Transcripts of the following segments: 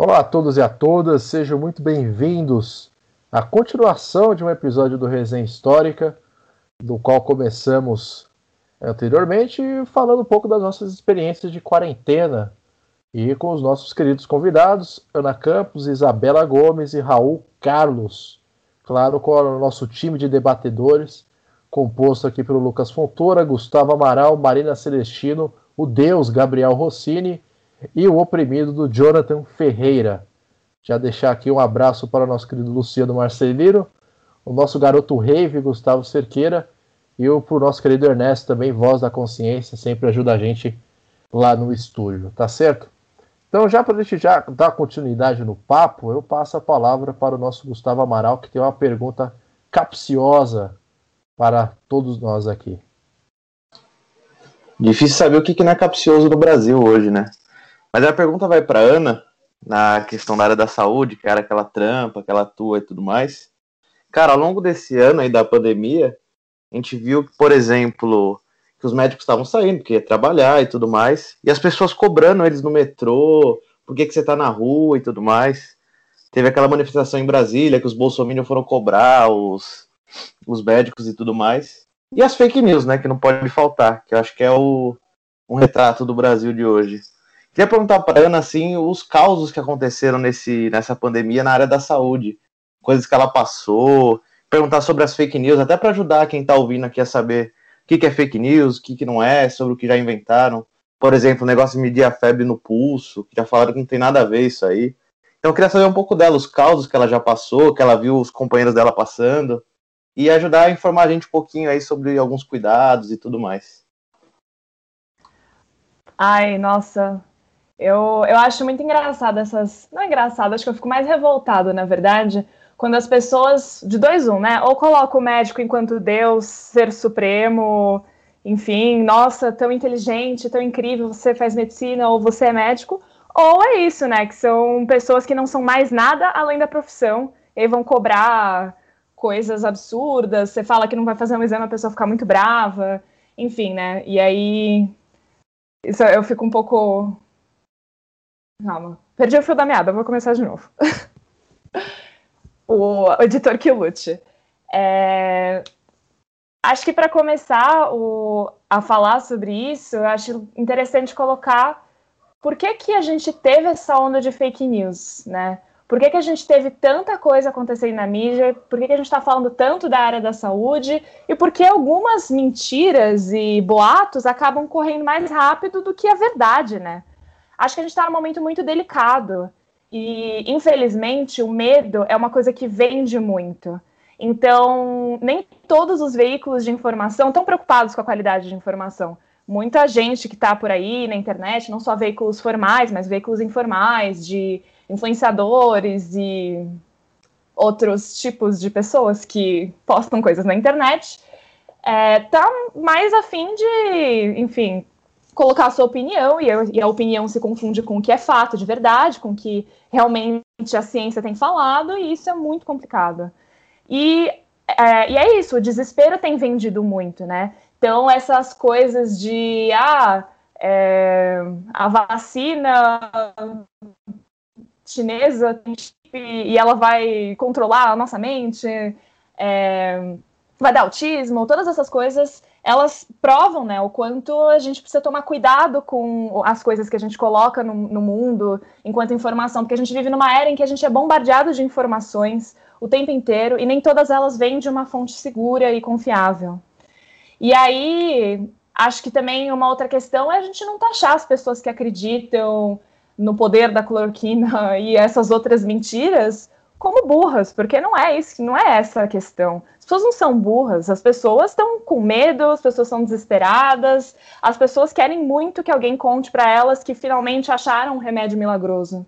Olá a todos e a todas, sejam muito bem-vindos à continuação de um episódio do Resenha Histórica, do qual começamos anteriormente falando um pouco das nossas experiências de quarentena e com os nossos queridos convidados, Ana Campos, Isabela Gomes e Raul Carlos. Claro, com o nosso time de debatedores, composto aqui pelo Lucas Fontoura, Gustavo Amaral, Marina Celestino, o Deus Gabriel Rossini e o oprimido do Jonathan Ferreira. Já deixar aqui um abraço para o nosso querido Luciano Marcelino, o nosso garoto Rave, Gustavo Cerqueira, e o, para o nosso querido Ernesto também, voz da consciência, sempre ajuda a gente lá no estúdio, tá certo? Então, já para a gente já dar continuidade no papo, eu passo a palavra para o nosso Gustavo Amaral, que tem uma pergunta capciosa para todos nós aqui. Difícil saber o que, que não é capcioso no Brasil hoje, né? Mas a pergunta vai para Ana, na questão da área da saúde, que era aquela trampa, aquela atua e tudo mais. Cara, ao longo desse ano aí da pandemia, a gente viu por exemplo, que os médicos estavam saindo, porque ia trabalhar e tudo mais, e as pessoas cobrando eles no metrô, por que, que você tá na rua e tudo mais. Teve aquela manifestação em Brasília que os bolsominions foram cobrar os, os médicos e tudo mais. E as fake news, né, que não pode faltar, que eu acho que é o, um retrato do Brasil de hoje. Queria perguntar para Ana assim, os causos que aconteceram nesse, nessa pandemia na área da saúde, coisas que ela passou, perguntar sobre as fake news, até para ajudar quem está ouvindo aqui a saber o que, que é fake news, o que, que não é, sobre o que já inventaram. Por exemplo, o negócio de medir a febre no pulso, que já falaram que não tem nada a ver isso aí. Então eu queria saber um pouco dela, os causos que ela já passou, que ela viu os companheiros dela passando, e ajudar a informar a gente um pouquinho aí sobre alguns cuidados e tudo mais. Ai, nossa, eu, eu acho muito engraçado essas. Não é engraçado, acho que eu fico mais revoltada, na verdade, quando as pessoas. De dois, um, né? Ou colocam o médico enquanto Deus, ser supremo, enfim, nossa, tão inteligente, tão incrível, você faz medicina ou você é médico. Ou é isso, né? Que são pessoas que não são mais nada além da profissão e vão cobrar coisas absurdas. Você fala que não vai fazer um exame, a pessoa fica muito brava, enfim, né? E aí. Isso, eu fico um pouco Calma. Perdi o fio da meada, vou começar de novo. o editor que lute. É... Acho que para começar o... a falar sobre isso, eu acho interessante colocar por que, que a gente teve essa onda de fake news, né? Por que, que a gente teve tanta coisa acontecendo na mídia? Por que, que a gente está falando tanto da área da saúde? E por que algumas mentiras e boatos acabam correndo mais rápido do que a verdade, né? Acho que a gente está num momento muito delicado. E, infelizmente, o medo é uma coisa que vende muito. Então, nem todos os veículos de informação estão preocupados com a qualidade de informação. Muita gente que está por aí na internet, não só veículos formais, mas veículos informais, de influenciadores e outros tipos de pessoas que postam coisas na internet, é, tá mais afim de, enfim, colocar a sua opinião, e a, e a, opinião se confunde com o que é fato de verdade, com o que realmente a ciência tem falado, e isso é muito complicado. E é, e é isso, o desespero tem vendido muito, né? Então, essas coisas de, ah, é, a vacina chinesa tem chip e ela vai controlar a nossa mente, é, vai dar autismo, todas essas coisas elas provam né, o quanto a gente precisa tomar cuidado com as coisas que a gente coloca no, no, mundo enquanto informação, porque a gente vive numa era em que a gente é bombardeado de informações o tempo inteiro e nem todas elas vêm de uma fonte segura e confiável. E aí, acho que também uma outra questão é a gente não taxar as pessoas que acreditam no poder da cloroquina e essas outras mentiras como burras, porque não é isso, não é essa a questão. As pessoas não são burras, as pessoas estão com medo, as pessoas são desesperadas, as pessoas querem muito que alguém conte para elas que finalmente acharam um remédio milagroso.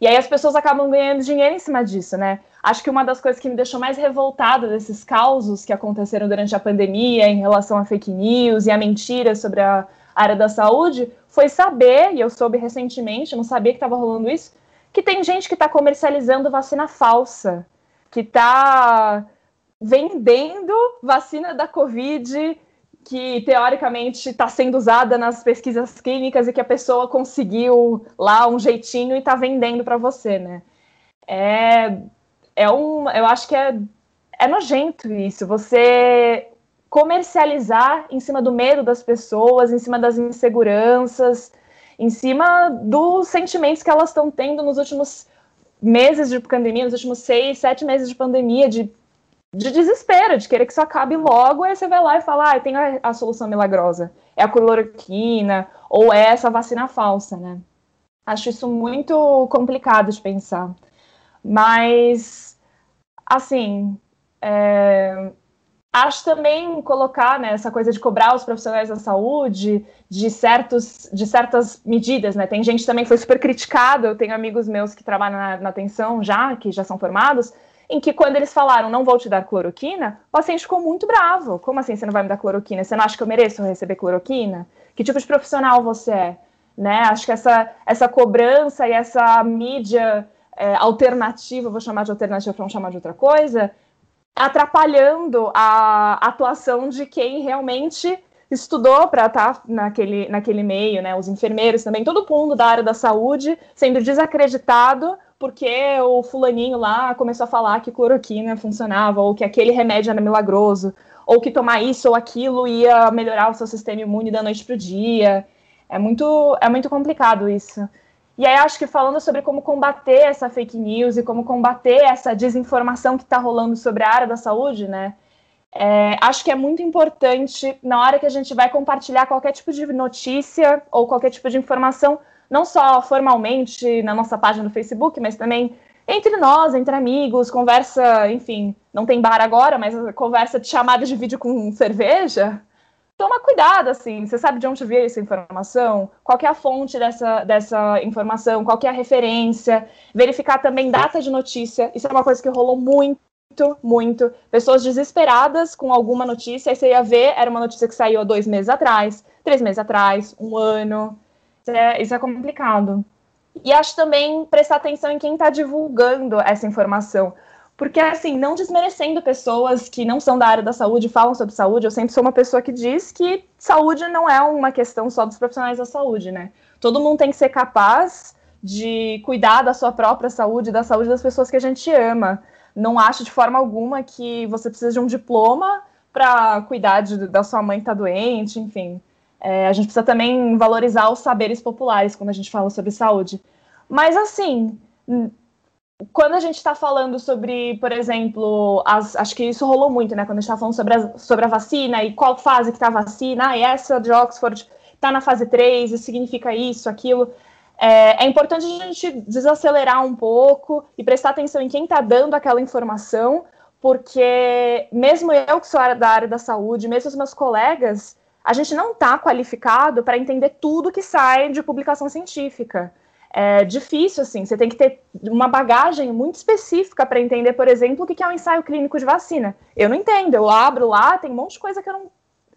E aí as pessoas acabam ganhando dinheiro em cima disso, né? Acho que uma das coisas que me deixou mais revoltada desses causos que aconteceram durante a pandemia em relação a fake news e a mentira sobre a área da saúde foi saber, e eu soube recentemente, eu não sabia que estava rolando isso, que tem gente que está comercializando vacina falsa, que está vendendo vacina da Covid que teoricamente está sendo usada nas pesquisas clínicas e que a pessoa conseguiu lá um jeitinho e está vendendo para você, né? É, é um, eu acho que é, é nojento isso. Você comercializar em cima do medo das pessoas, em cima das inseguranças, em cima dos sentimentos que elas estão tendo nos últimos meses de pandemia, nos últimos seis, sete meses de pandemia, de de desespero, de querer que isso acabe logo, aí você vai lá e fala, ah, tenho a, a solução milagrosa, é a cloroquina, ou é essa vacina falsa, né? Acho isso muito complicado de pensar. Mas, assim, é, acho também colocar né, essa coisa de cobrar os profissionais da saúde de, certos, de certas medidas, né? Tem gente também que foi super criticada, eu tenho amigos meus que trabalham na, na atenção já, que já são formados, em que quando eles falaram não vou te dar cloroquina, o paciente ficou muito bravo. Como assim você não vai me dar cloroquina? Você não acha que eu mereço receber cloroquina? Que tipo de profissional você é? Né? Acho que essa, essa cobrança e essa mídia é, alternativa, vou chamar de alternativa para não chamar de outra coisa, atrapalhando a atuação de quem realmente estudou para estar tá naquele, naquele meio, né? Os enfermeiros também, todo mundo da área da saúde sendo desacreditado porque o fulaninho lá começou a falar que cloroquina funcionava, ou que aquele remédio era milagroso, ou que tomar isso ou aquilo ia melhorar o seu sistema imune da noite para o dia. É muito, é muito complicado isso. E aí acho que falando sobre como combater essa fake news e como combater essa desinformação que está rolando sobre a área da saúde, né? É, acho que é muito importante na hora que a gente vai compartilhar qualquer tipo de notícia ou qualquer tipo de informação, não só formalmente na nossa página do Facebook, mas também entre nós, entre amigos, conversa, enfim, não tem bar agora, mas conversa de chamada de vídeo com cerveja. Toma cuidado, assim, você sabe de onde veio essa informação? Qual é a fonte dessa, dessa informação? Qual é a referência? Verificar também data de notícia. Isso é uma coisa que rolou muito muito. Pessoas desesperadas com alguma notícia, aí você ia ver, era uma notícia que saiu há dois meses atrás, três meses atrás, um ano. Isso é, isso é complicado. E acho também prestar atenção em quem está divulgando essa informação. Porque, assim, não desmerecendo pessoas que não são da área da saúde, falam sobre saúde, eu sempre sou uma pessoa que diz que saúde não é uma questão só dos profissionais da saúde, né? Todo mundo tem que ser capaz de cuidar da sua própria saúde, da saúde das pessoas que a gente ama. Não acho de forma alguma que você precisa de um diploma para cuidar de, da sua mãe que está doente, enfim. É, a gente precisa também valorizar os saberes populares quando a gente fala sobre saúde. Mas, assim, quando a gente está falando sobre, por exemplo, as, acho que isso rolou muito, né? Quando a gente está falando sobre a, sobre a vacina e qual fase que está a vacina, ah, e essa de Oxford está na fase 3, isso significa isso, aquilo. É, é, importante a gente desacelerar um pouco e prestar atenção em quem está dando aquela informação, porque mesmo eu que sou da área da saúde, mesmo os meus colegas, a gente não está qualificado para entender tudo que sai de publicação científica. É difícil, assim, você tem que ter uma bagagem muito específica para entender, por exemplo, o que é um ensaio clínico de vacina. Eu não entendo, eu abro lá, tem um monte de coisa que eu não.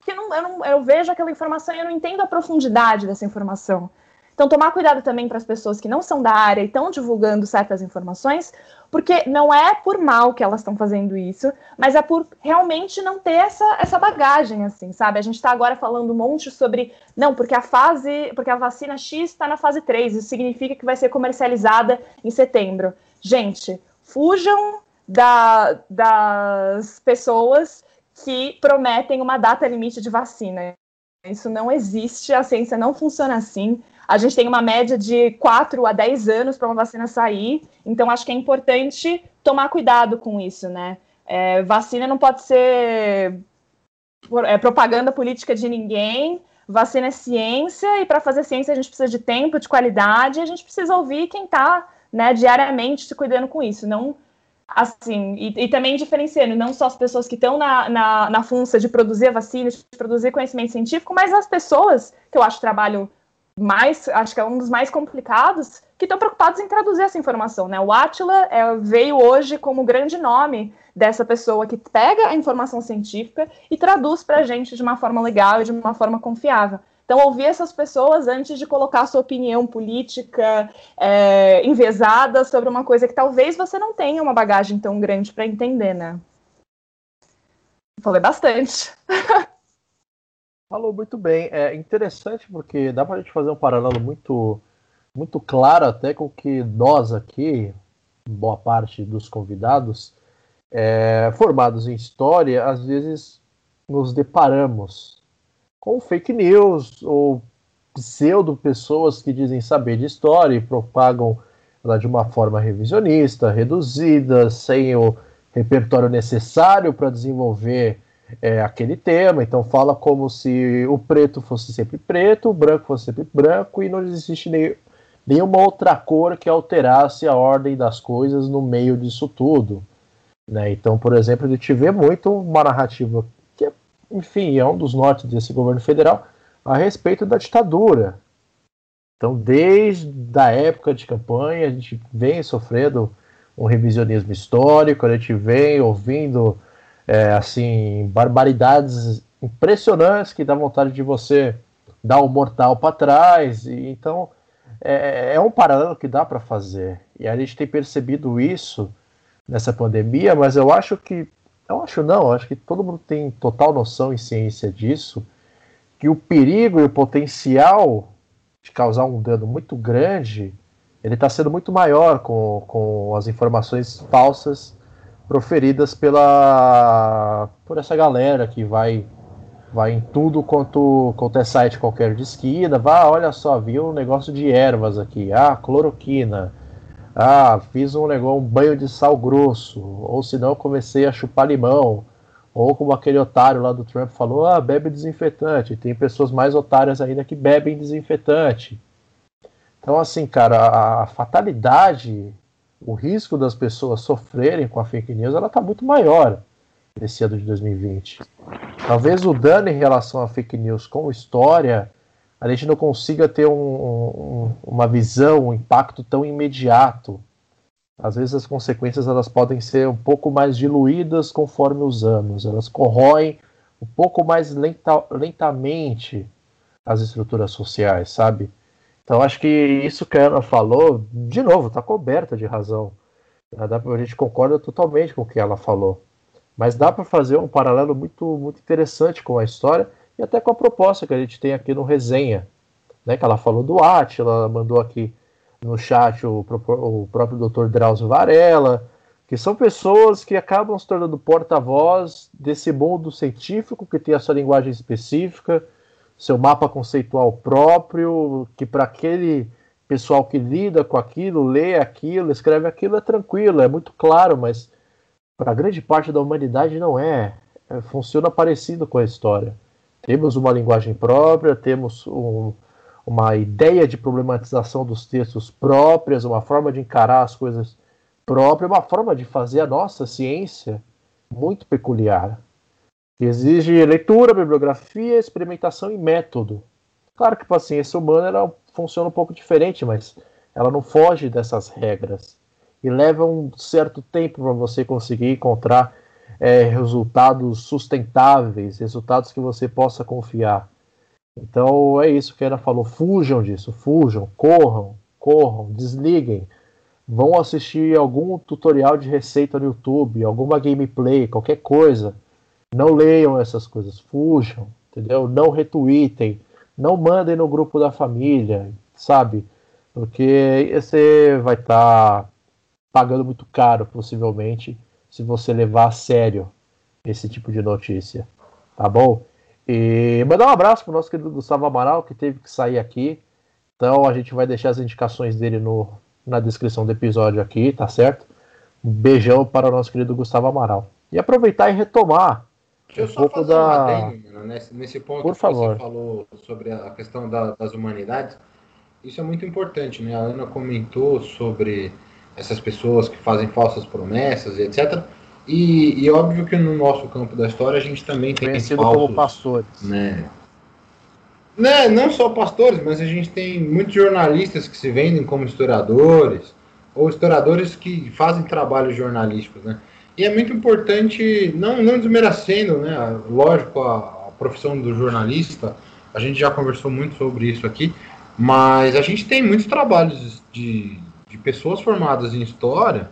Que não, eu, não, eu vejo aquela informação e eu não entendo a profundidade dessa informação. Então, tomar cuidado também para as pessoas que não são da área e estão divulgando certas informações, porque não é por mal que elas estão fazendo isso, mas é por realmente não ter essa, essa bagagem, assim, sabe? A gente está agora falando um monte sobre, não, porque a fase, porque a vacina X está na fase 3, isso significa que vai ser comercializada em setembro. Gente, fujam da, das pessoas que prometem uma data limite de vacina. Isso não existe, a ciência não funciona assim. A gente tem uma média de 4 a 10 anos para uma vacina sair, então acho que é importante tomar cuidado com isso, né? É, vacina não pode ser é, propaganda política de ninguém, vacina é ciência, e para fazer ciência a gente precisa de tempo, de qualidade, e a gente precisa ouvir quem está né, diariamente se cuidando com isso, não assim, e, e, também diferenciando não só as pessoas que estão na, na, na função de produzir a vacina, de produzir conhecimento científico, mas as pessoas que eu acho trabalham mais, acho que é um dos mais complicados, que estão preocupados em traduzir essa informação, né? O Atila é, veio hoje como grande nome dessa pessoa que pega a informação científica e traduz para a gente de uma forma legal e de uma forma confiável. Então, ouvir essas pessoas antes de colocar sua opinião política é, sobre uma coisa que talvez você não tenha uma bagagem tão grande para entender, né? Falei bastante. Falou muito bem. É interessante porque dá para a gente fazer um paralelo muito, muito claro até com que nós aqui, boa parte dos convidados, é, formados em história, às vezes nos deparamos com fake news ou pseudo pessoas que dizem saber de história e propagam ela de uma forma revisionista, reduzida, sem o repertório necessário para desenvolver é, aquele tema, então fala como se o preto fosse sempre preto, o branco fosse sempre branco e não existe nem, nenhuma outra cor que alterasse a ordem das coisas no meio disso tudo. Né? Então, por exemplo, a gente vê muito uma narrativa que, enfim, é um dos nortes desse governo federal a respeito da ditadura. Então, desde a época de campanha, a gente vem sofrendo um revisionismo histórico, a gente vem ouvindo é, assim, barbaridades impressionantes que dá vontade de você dar o um mortal para trás. E, então, é, é, um paralelo que dá para fazer. E a gente tem percebido isso nessa pandemia, mas eu acho que. Eu acho não, eu acho que todo mundo tem total noção e ciência disso, que o perigo e o potencial de causar um dano muito grande, ele está sendo muito maior com, com as informações falsas proferidas pela por essa galera que vai vai em tudo quanto, quanto é site qualquer de esquina, vá, olha só, vi um negócio de ervas aqui, ah, cloroquina, ah, fiz um negócio, um banho de sal grosso, ou senão comecei a chupar limão, ou como aquele otário lá do Trump falou, ah, bebe desinfetante, tem pessoas mais otárias ainda que bebem desinfetante. Então, assim, cara, a, a fatalidade o risco das pessoas sofrerem com a fake news ela está muito maior nesse ano de 2020. Talvez o dano em relação à fake news com história a gente não consiga ter um, um, uma visão, um impacto tão imediato. Às vezes as consequências elas podem ser um pouco mais diluídas conforme os anos, elas corroem um pouco mais lenta, lentamente as estruturas sociais, sabe? Então acho que isso que a Ana falou, de novo, está coberta de razão. A gente concorda totalmente com o que ela falou. Mas dá para fazer um paralelo muito, muito interessante com a história e até com a proposta que a gente tem aqui no resenha. Né, que ela falou do Atila, mandou aqui no chat o, o próprio Dr. Drauzio Varela, que são pessoas que acabam se tornando porta-voz desse mundo científico que tem a sua linguagem específica, seu mapa conceitual próprio, que para aquele pessoal que lida com aquilo, lê aquilo, escreve aquilo, é tranquilo, é muito claro, mas para grande parte da humanidade não é. é. Funciona parecido com a história. Temos uma linguagem própria, temos um, uma ideia de problematização dos textos próprias, uma forma de encarar as coisas própria, uma forma de fazer a nossa ciência muito peculiar exige leitura, bibliografia, experimentação e método. Claro que a ciência humana ela funciona um pouco diferente, mas ela não foge dessas regras. E leva um certo tempo para você conseguir encontrar é, resultados sustentáveis, resultados que você possa confiar. Então é isso que ela falou: fujam disso, fujam, corram, corram, desliguem. Vão assistir algum tutorial de receita no YouTube, alguma gameplay, qualquer coisa não leiam essas coisas, fujam, entendeu? Não retweetem, não mandem no grupo da família, sabe? Porque você vai estar tá pagando muito caro, possivelmente, se você levar a sério esse tipo de notícia, tá bom? E mandar um abraço para o nosso querido Gustavo Amaral, que teve que sair aqui. Então a gente vai deixar as indicações dele no, na descrição do episódio aqui, tá certo? Um beijão para o nosso querido Gustavo Amaral. E aproveitar e retomar Deixa eu um só fazer da... um adendo, mano, nesse, nesse ponto Por que favor. você falou sobre a questão da, das humanidades. Isso é muito importante, né? A Ana comentou sobre essas pessoas que fazem falsas promessas e etc. E, e óbvio que no nosso campo da história a gente também tem Conhecido falsos, como pastores. Né? né? Não só pastores, mas a gente tem muitos jornalistas que se vendem como historiadores, ou historiadores que fazem trabalhos jornalísticos, né? E é muito importante, não, não desmerecendo, né? Lógico, a, a profissão do jornalista, a gente já conversou muito sobre isso aqui, mas a gente tem muitos trabalhos de, de pessoas formadas em história,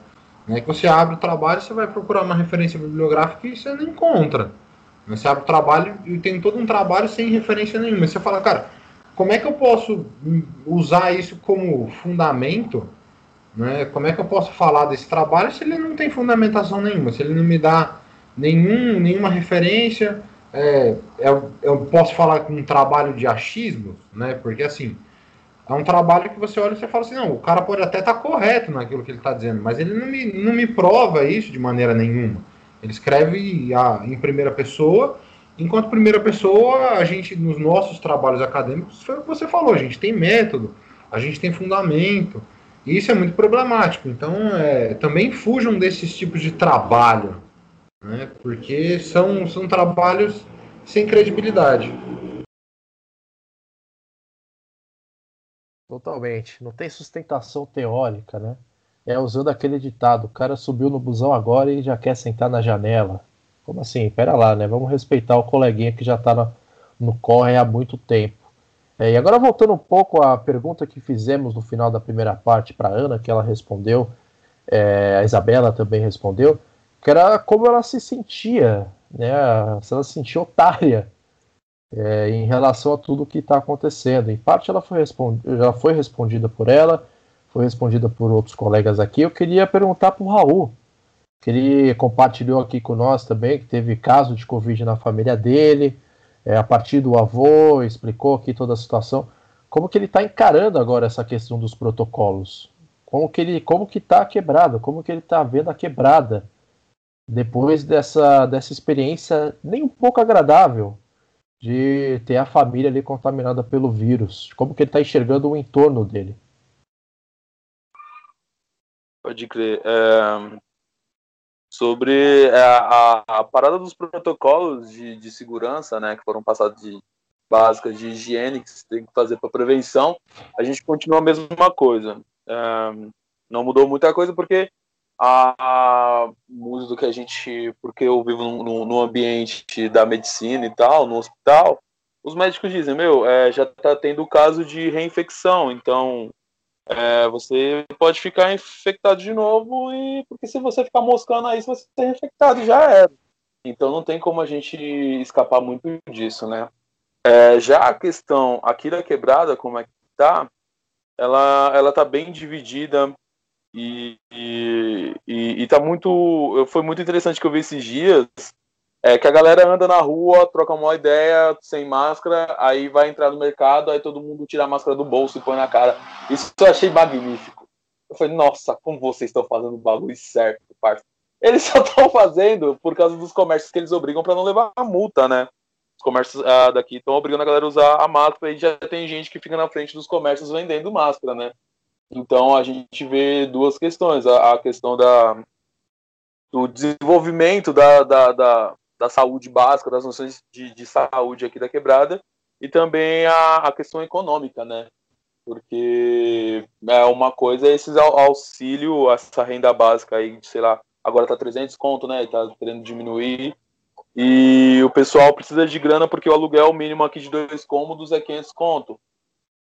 né, que você abre o trabalho, você vai procurar uma referência bibliográfica e você não encontra. Você abre o trabalho e tem todo um trabalho sem referência nenhuma. Você fala, cara, como é que eu posso usar isso como fundamento? Né? Como é que eu posso falar desse trabalho se ele não tem fundamentação nenhuma, se ele não me dá nenhum, nenhuma referência? É, eu, eu posso falar com um trabalho de achismo, né? Porque assim, é um trabalho que você olha e você fala assim, não, o cara pode até estar tá correto naquilo que ele está dizendo, mas ele não me, não me prova isso de maneira nenhuma. Ele escreve a, em primeira pessoa, enquanto primeira pessoa, a gente, nos nossos trabalhos acadêmicos, foi o que você falou, a gente tem método, a gente tem fundamento, e isso é muito problemático. Então, é, também fujam desses tipos de trabalho, né, porque são, são trabalhos sem credibilidade. Totalmente. Não tem sustentação teórica, né? É usando aquele ditado: o cara subiu no busão agora e já quer sentar na janela. Como assim? Pera lá, né? Vamos respeitar o coleguinha que já tá no, no corre há muito tempo. É, e agora voltando um pouco à pergunta que fizemos no final da primeira parte para Ana, que ela respondeu, é, a Isabela também respondeu, que era como ela se sentia, né? Se ela se sentia otária é, em relação a tudo que está acontecendo. Em parte ela foi, já foi respondida por ela, foi respondida por outros colegas aqui. Eu queria perguntar para o Raul, que ele compartilhou aqui com nós também, que teve caso de Covid na família dele, é, a partir do avô, explicou aqui toda a situação. Como que ele está encarando agora essa questão dos protocolos? Como que ele, como que está quebrado? Como que ele está vendo a quebrada depois dessa, dessa experiência nem um pouco agradável de ter a família ali contaminada pelo vírus? Como que ele está enxergando o entorno dele? Pode crer. É, sobre é, a, a, parada dos protocolos de, de segurança, né, que foram passados de básicas de higiene que você tem que fazer para prevenção, a gente continua a mesma coisa. É, não mudou muita coisa porque a música do que a gente, porque eu vivo no, no, ambiente da medicina e tal, no hospital, os médicos dizem, meu, é, já está tendo caso de reinfecção, então é, você pode ficar infectado de novo e porque se você ficar moscando aí, você ser infectado já era. Então não tem como a gente escapar muito disso, né? É, já a questão aqui da quebrada, como é que tá, ela, ela tá bem dividida e, e, e, tá muito. Foi muito interessante que eu vi esses dias. É que a galera anda na rua, troca uma ideia, sem máscara, aí vai entrar no mercado, aí todo mundo tira a máscara do bolso e põe na cara. Isso eu achei magnífico. Eu falei, nossa, como vocês estão fazendo o bagulho certo, parça. Eles só estão fazendo por causa dos comércios que eles obrigam para não levar a multa, né? Os comércios ah, daqui estão obrigando a galera a usar a máscara e já tem gente que fica na frente dos comércios vendendo máscara, né? Então a gente vê duas questões: a, a questão da, do desenvolvimento da, da, da, da, saúde básica, das noções de, de saúde aqui da quebrada, e também a, a questão econômica, né? Porque é uma coisa é esse auxílio, essa renda básica aí, sei lá, agora tá 300 conto, né? Tá querendo diminuir. E o pessoal precisa de grana porque o aluguel mínimo aqui de dois cômodos é 500 conto,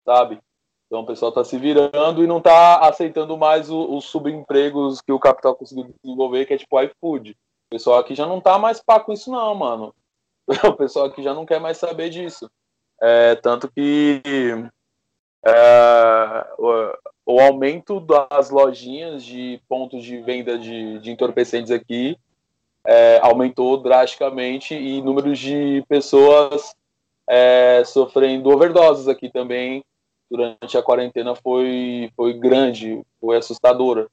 sabe? Então o pessoal está se virando e não está aceitando mais os subempregos que o capital conseguiu desenvolver, que é tipo iFood. O pessoal aqui já não está mais pá com isso, não, mano. O pessoal aqui já não quer mais saber disso. É, tanto que é, o, o, aumento das lojinhas de pontos de venda de, de entorpecentes aqui é, aumentou drasticamente e números de pessoas é, sofrendo overdoses aqui também durante a quarentena foi, foi grande, foi assustadora.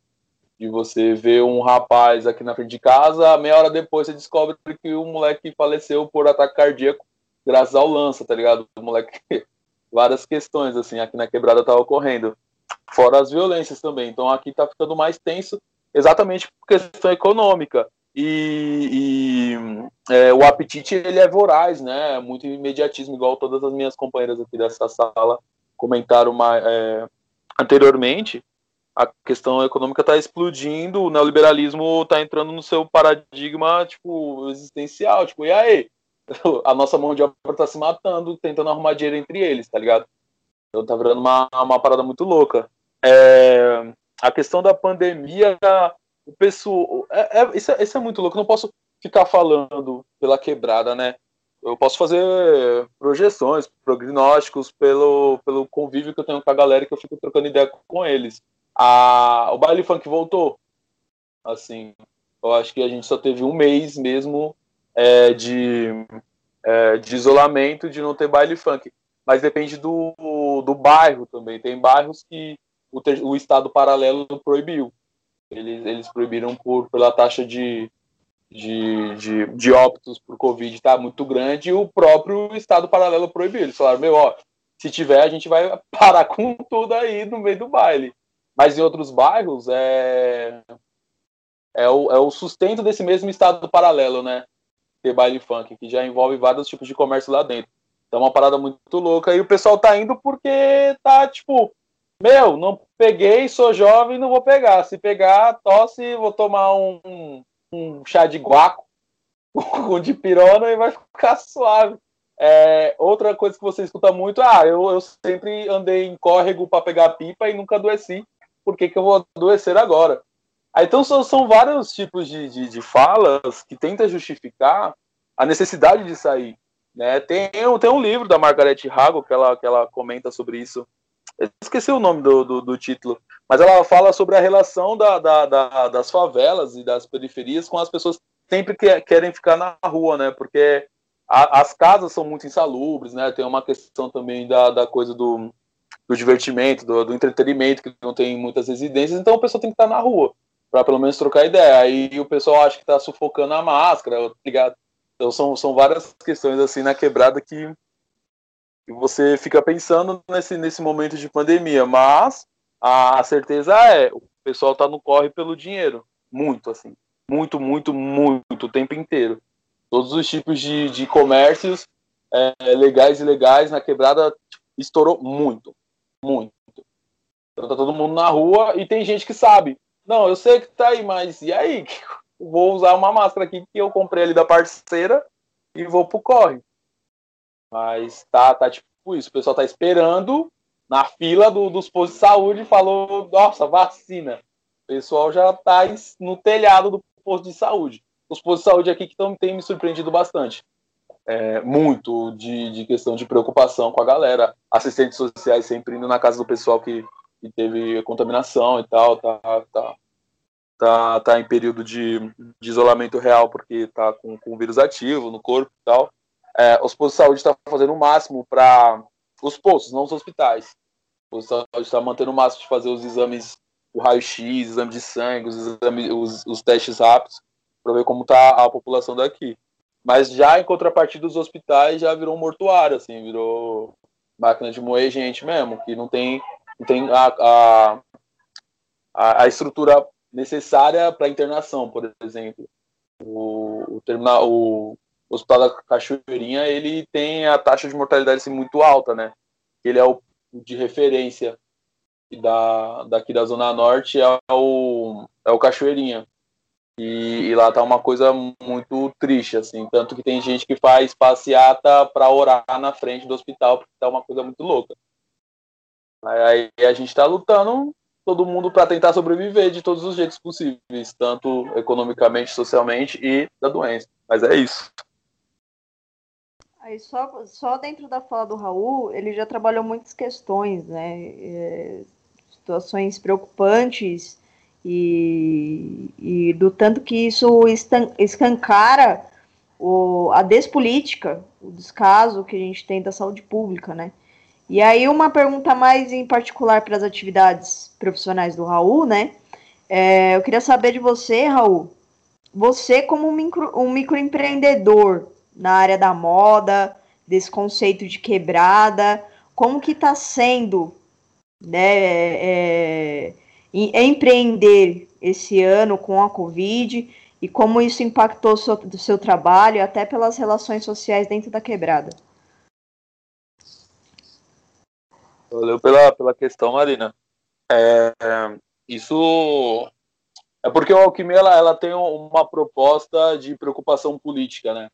De você ver um rapaz aqui na frente de casa, meia hora depois você descobre que o moleque faleceu por ataque cardíaco graças ao lança, tá ligado? O moleque. Várias questões, assim, aqui na quebrada tá ocorrendo. Fora as violências também. Então aqui tá ficando mais tenso, exatamente por questão econômica. E, e é, o apetite ele é voraz, né? Muito imediatismo, igual todas as minhas companheiras aqui dessa sala comentaram é, anteriormente, a questão econômica está explodindo, o neoliberalismo está entrando no seu paradigma tipo existencial, tipo, e aí? A nossa mão de obra está se matando, tentando arrumar dinheiro entre eles, tá ligado? Então tá virando uma, uma parada muito louca. É, a questão da pandemia, o pessoal. É, é, isso, é, isso é muito louco. Não posso ficar falando pela quebrada, né? Eu posso fazer projeções, prognósticos pelo, pelo convívio que eu tenho com a galera que eu fico trocando ideia com eles. A, o baile funk voltou. Assim, eu acho que a gente só teve um mês mesmo é, de, é, de isolamento, de não ter baile funk. Mas depende do, do bairro também. Tem bairros que o, o Estado paralelo proibiu. Eles, eles proibiram por, pela taxa de, de, de, de óbitos por Covid está muito grande e o próprio Estado paralelo proibiu. Eles falaram, meu, ó, se tiver, a gente vai parar com tudo aí no meio do baile. Mas em outros bairros é, é, o, é o sustento desse mesmo Estado paralelo, né? Ter baile funk, que já envolve vários tipos de comércio lá dentro. Então é uma parada muito louca. E o pessoal tá indo porque tá, tipo, meu, não peguei, sou jovem, não vou pegar. Se pegar, tosse, vou tomar um, um chá de guaco com de pirona e vai ficar suave. É, outra coisa que você escuta muito, ah, eu, eu sempre andei em córrego para pegar pipa e nunca adoeci. Por que, que eu vou adoecer agora? Aí, então são, são vários tipos de, de, de falas que tentam justificar a necessidade de sair. Né? Tem, tem um livro da Margaret Hago que ela, que ela comenta sobre isso. Eu esqueci o nome do, do, do título, mas ela fala sobre a relação da, da, da, das favelas e das periferias com as pessoas que sempre que, querem ficar na rua, né? Porque a, as casas são muito insalubres, né? Tem uma questão também da, da coisa do, do divertimento, do, do entretenimento, que não tem muitas residências, então o pessoal tem que estar na rua, para pelo menos trocar ideia. Aí o pessoal acha que está sufocando a máscara, ligado? Então são, são várias questões assim na quebrada que, você fica pensando nesse, nesse momento de pandemia. Mas a certeza é, o pessoal tá no corre pelo dinheiro. Muito, assim. Muito, muito, muito, o tempo inteiro. Todos os tipos de, de comércios é, legais e legais na quebrada estourou muito. Muito. Então tá todo mundo na rua e tem gente que sabe. Não, eu sei que tá aí, mas e aí? vou usar uma máscara aqui que eu comprei ali da parceira e vou pro corre. Mas tá, tá tipo isso, o pessoal tá esperando na fila do, dos postos de saúde e falou, nossa, vacina. O pessoal já tá no telhado do posto de saúde. Os postos de saúde aqui que tão, tem me surpreendido bastante. É, muito de, de questão de preocupação com a galera. Assistentes sociais sempre indo na casa do pessoal que, que teve contaminação e tal, tá, tá, tá, tá em período de, de isolamento real porque tá com, com o vírus ativo no corpo e tal. É, os postos de saúde estão tá fazendo o máximo para os postos, não os hospitais. O posto de saúde está mantendo o máximo de fazer os exames, o raio-x, exame de sangue, os, exames, os, os testes rápidos, para ver como está a população daqui. Mas já em contrapartida, os hospitais já virou um mortuário, assim, virou máquina de moer gente mesmo, que não tem, não tem a, a, a estrutura necessária para internação, por exemplo. O, o, terminal, o Hospital da Cachoeirinha ele tem a taxa de mortalidade assim, muito alta, né? Ele é o de referência da, daqui da Zona Norte é o, é o Cachoeirinha. E, e, lá tá uma coisa muito triste, assim. Tanto que tem gente que faz passeata para orar na frente do hospital, porque tá uma coisa muito louca. Aí, a gente tá lutando todo mundo para tentar sobreviver de todos os jeitos possíveis, tanto economicamente, socialmente e da doença. Mas é isso. Aí só, só dentro da fala do Raul, ele já trabalhou muitas questões, né? É, situações preocupantes e, e, do tanto que isso escancara o, a despolítica, o descaso que a gente tem da saúde pública, né? E aí, uma pergunta mais em particular para as atividades profissionais do Raul, né? É, eu queria saber de você, Raul. Você, como um, micro, um microempreendedor na área da moda, desse conceito de quebrada, como que está sendo né, é, empreender esse ano com a Covid e como isso impactou o seu, seu trabalho, até pelas relações sociais dentro da quebrada? Valeu pela, pela questão, Marina. É, isso é porque a Alquimia ela, ela, tem uma proposta de preocupação política, né?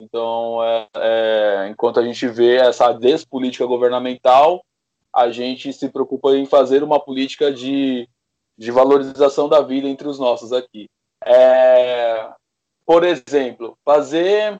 Então, é, é, enquanto a gente vê essa despolítica governamental, a gente se preocupa em fazer uma política de, de valorização da vida entre os nossos aqui. É, por exemplo, fazer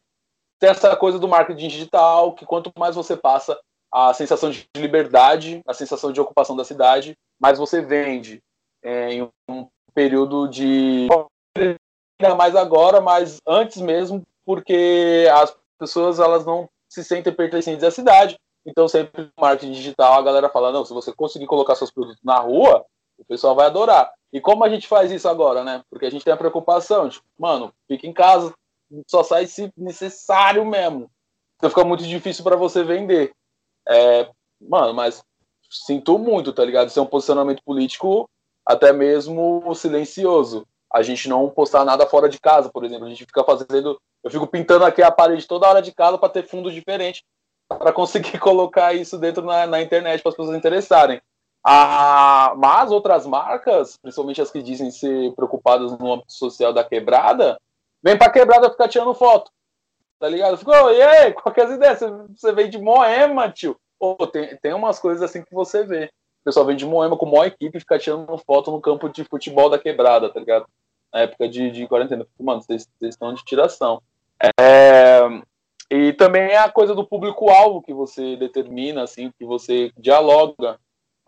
tem essa coisa do marketing digital, que quanto mais você passa a sensação de liberdade, a sensação de ocupação da cidade, mais você vende é, em um período de ainda mais agora, mas antes mesmo, porque as pessoas elas não se sentem pertencentes à cidade. Então sempre no marketing digital a galera fala, não, se você conseguir colocar seus produtos na rua, o pessoal vai adorar. E como a gente faz isso agora, né? Porque a gente tem a preocupação, tipo, mano, fica em casa, só sai se necessário mesmo. Então fica muito difícil para você vender. É, mano, mas sinto muito, tá ligado? Isso é um posicionamento político até mesmo silencioso. A gente não postar nada fora de casa, por exemplo. A gente fica fazendo. Eu fico pintando aqui a parede toda hora de casa para ter fundo diferente, para conseguir colocar isso dentro na, na internet para as pessoas interessarem. Ah, mas outras marcas, principalmente as que dizem ser preocupadas no âmbito social da quebrada, vem pra quebrada ficar tirando foto. Tá ligado? Ficou, e aí, qual que é as ideias? Você, você vem de Moema, tio. Tem, tem umas coisas assim que você vê. O pessoal vem de Moema com maior equipe e fica tirando foto no campo de futebol da quebrada, tá ligado? Na época de, de quarentena. Mano, vocês estão de tiração. É, e também é a coisa do público-alvo que você determina, assim, que você dialoga.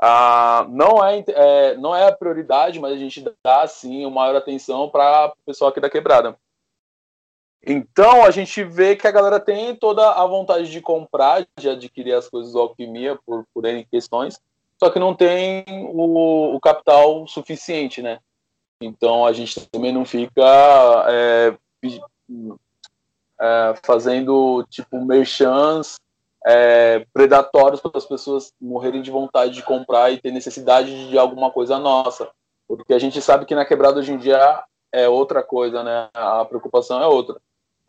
Ah, não, é, é, não é a prioridade, mas a gente dá, sim, uma maior atenção para o pessoal aqui da quebrada. Então a gente vê que a galera tem toda a vontade de comprar, de adquirir as coisas do Alquimia por, por N questões, só que não tem o, o capital suficiente, né? Então a gente também não fica é, é, fazendo tipo merchants é, predatórios para as pessoas morrerem de vontade de comprar e ter necessidade de alguma coisa nossa. Porque a gente sabe que na quebrada hoje em dia é outra coisa, né? A preocupação é outra.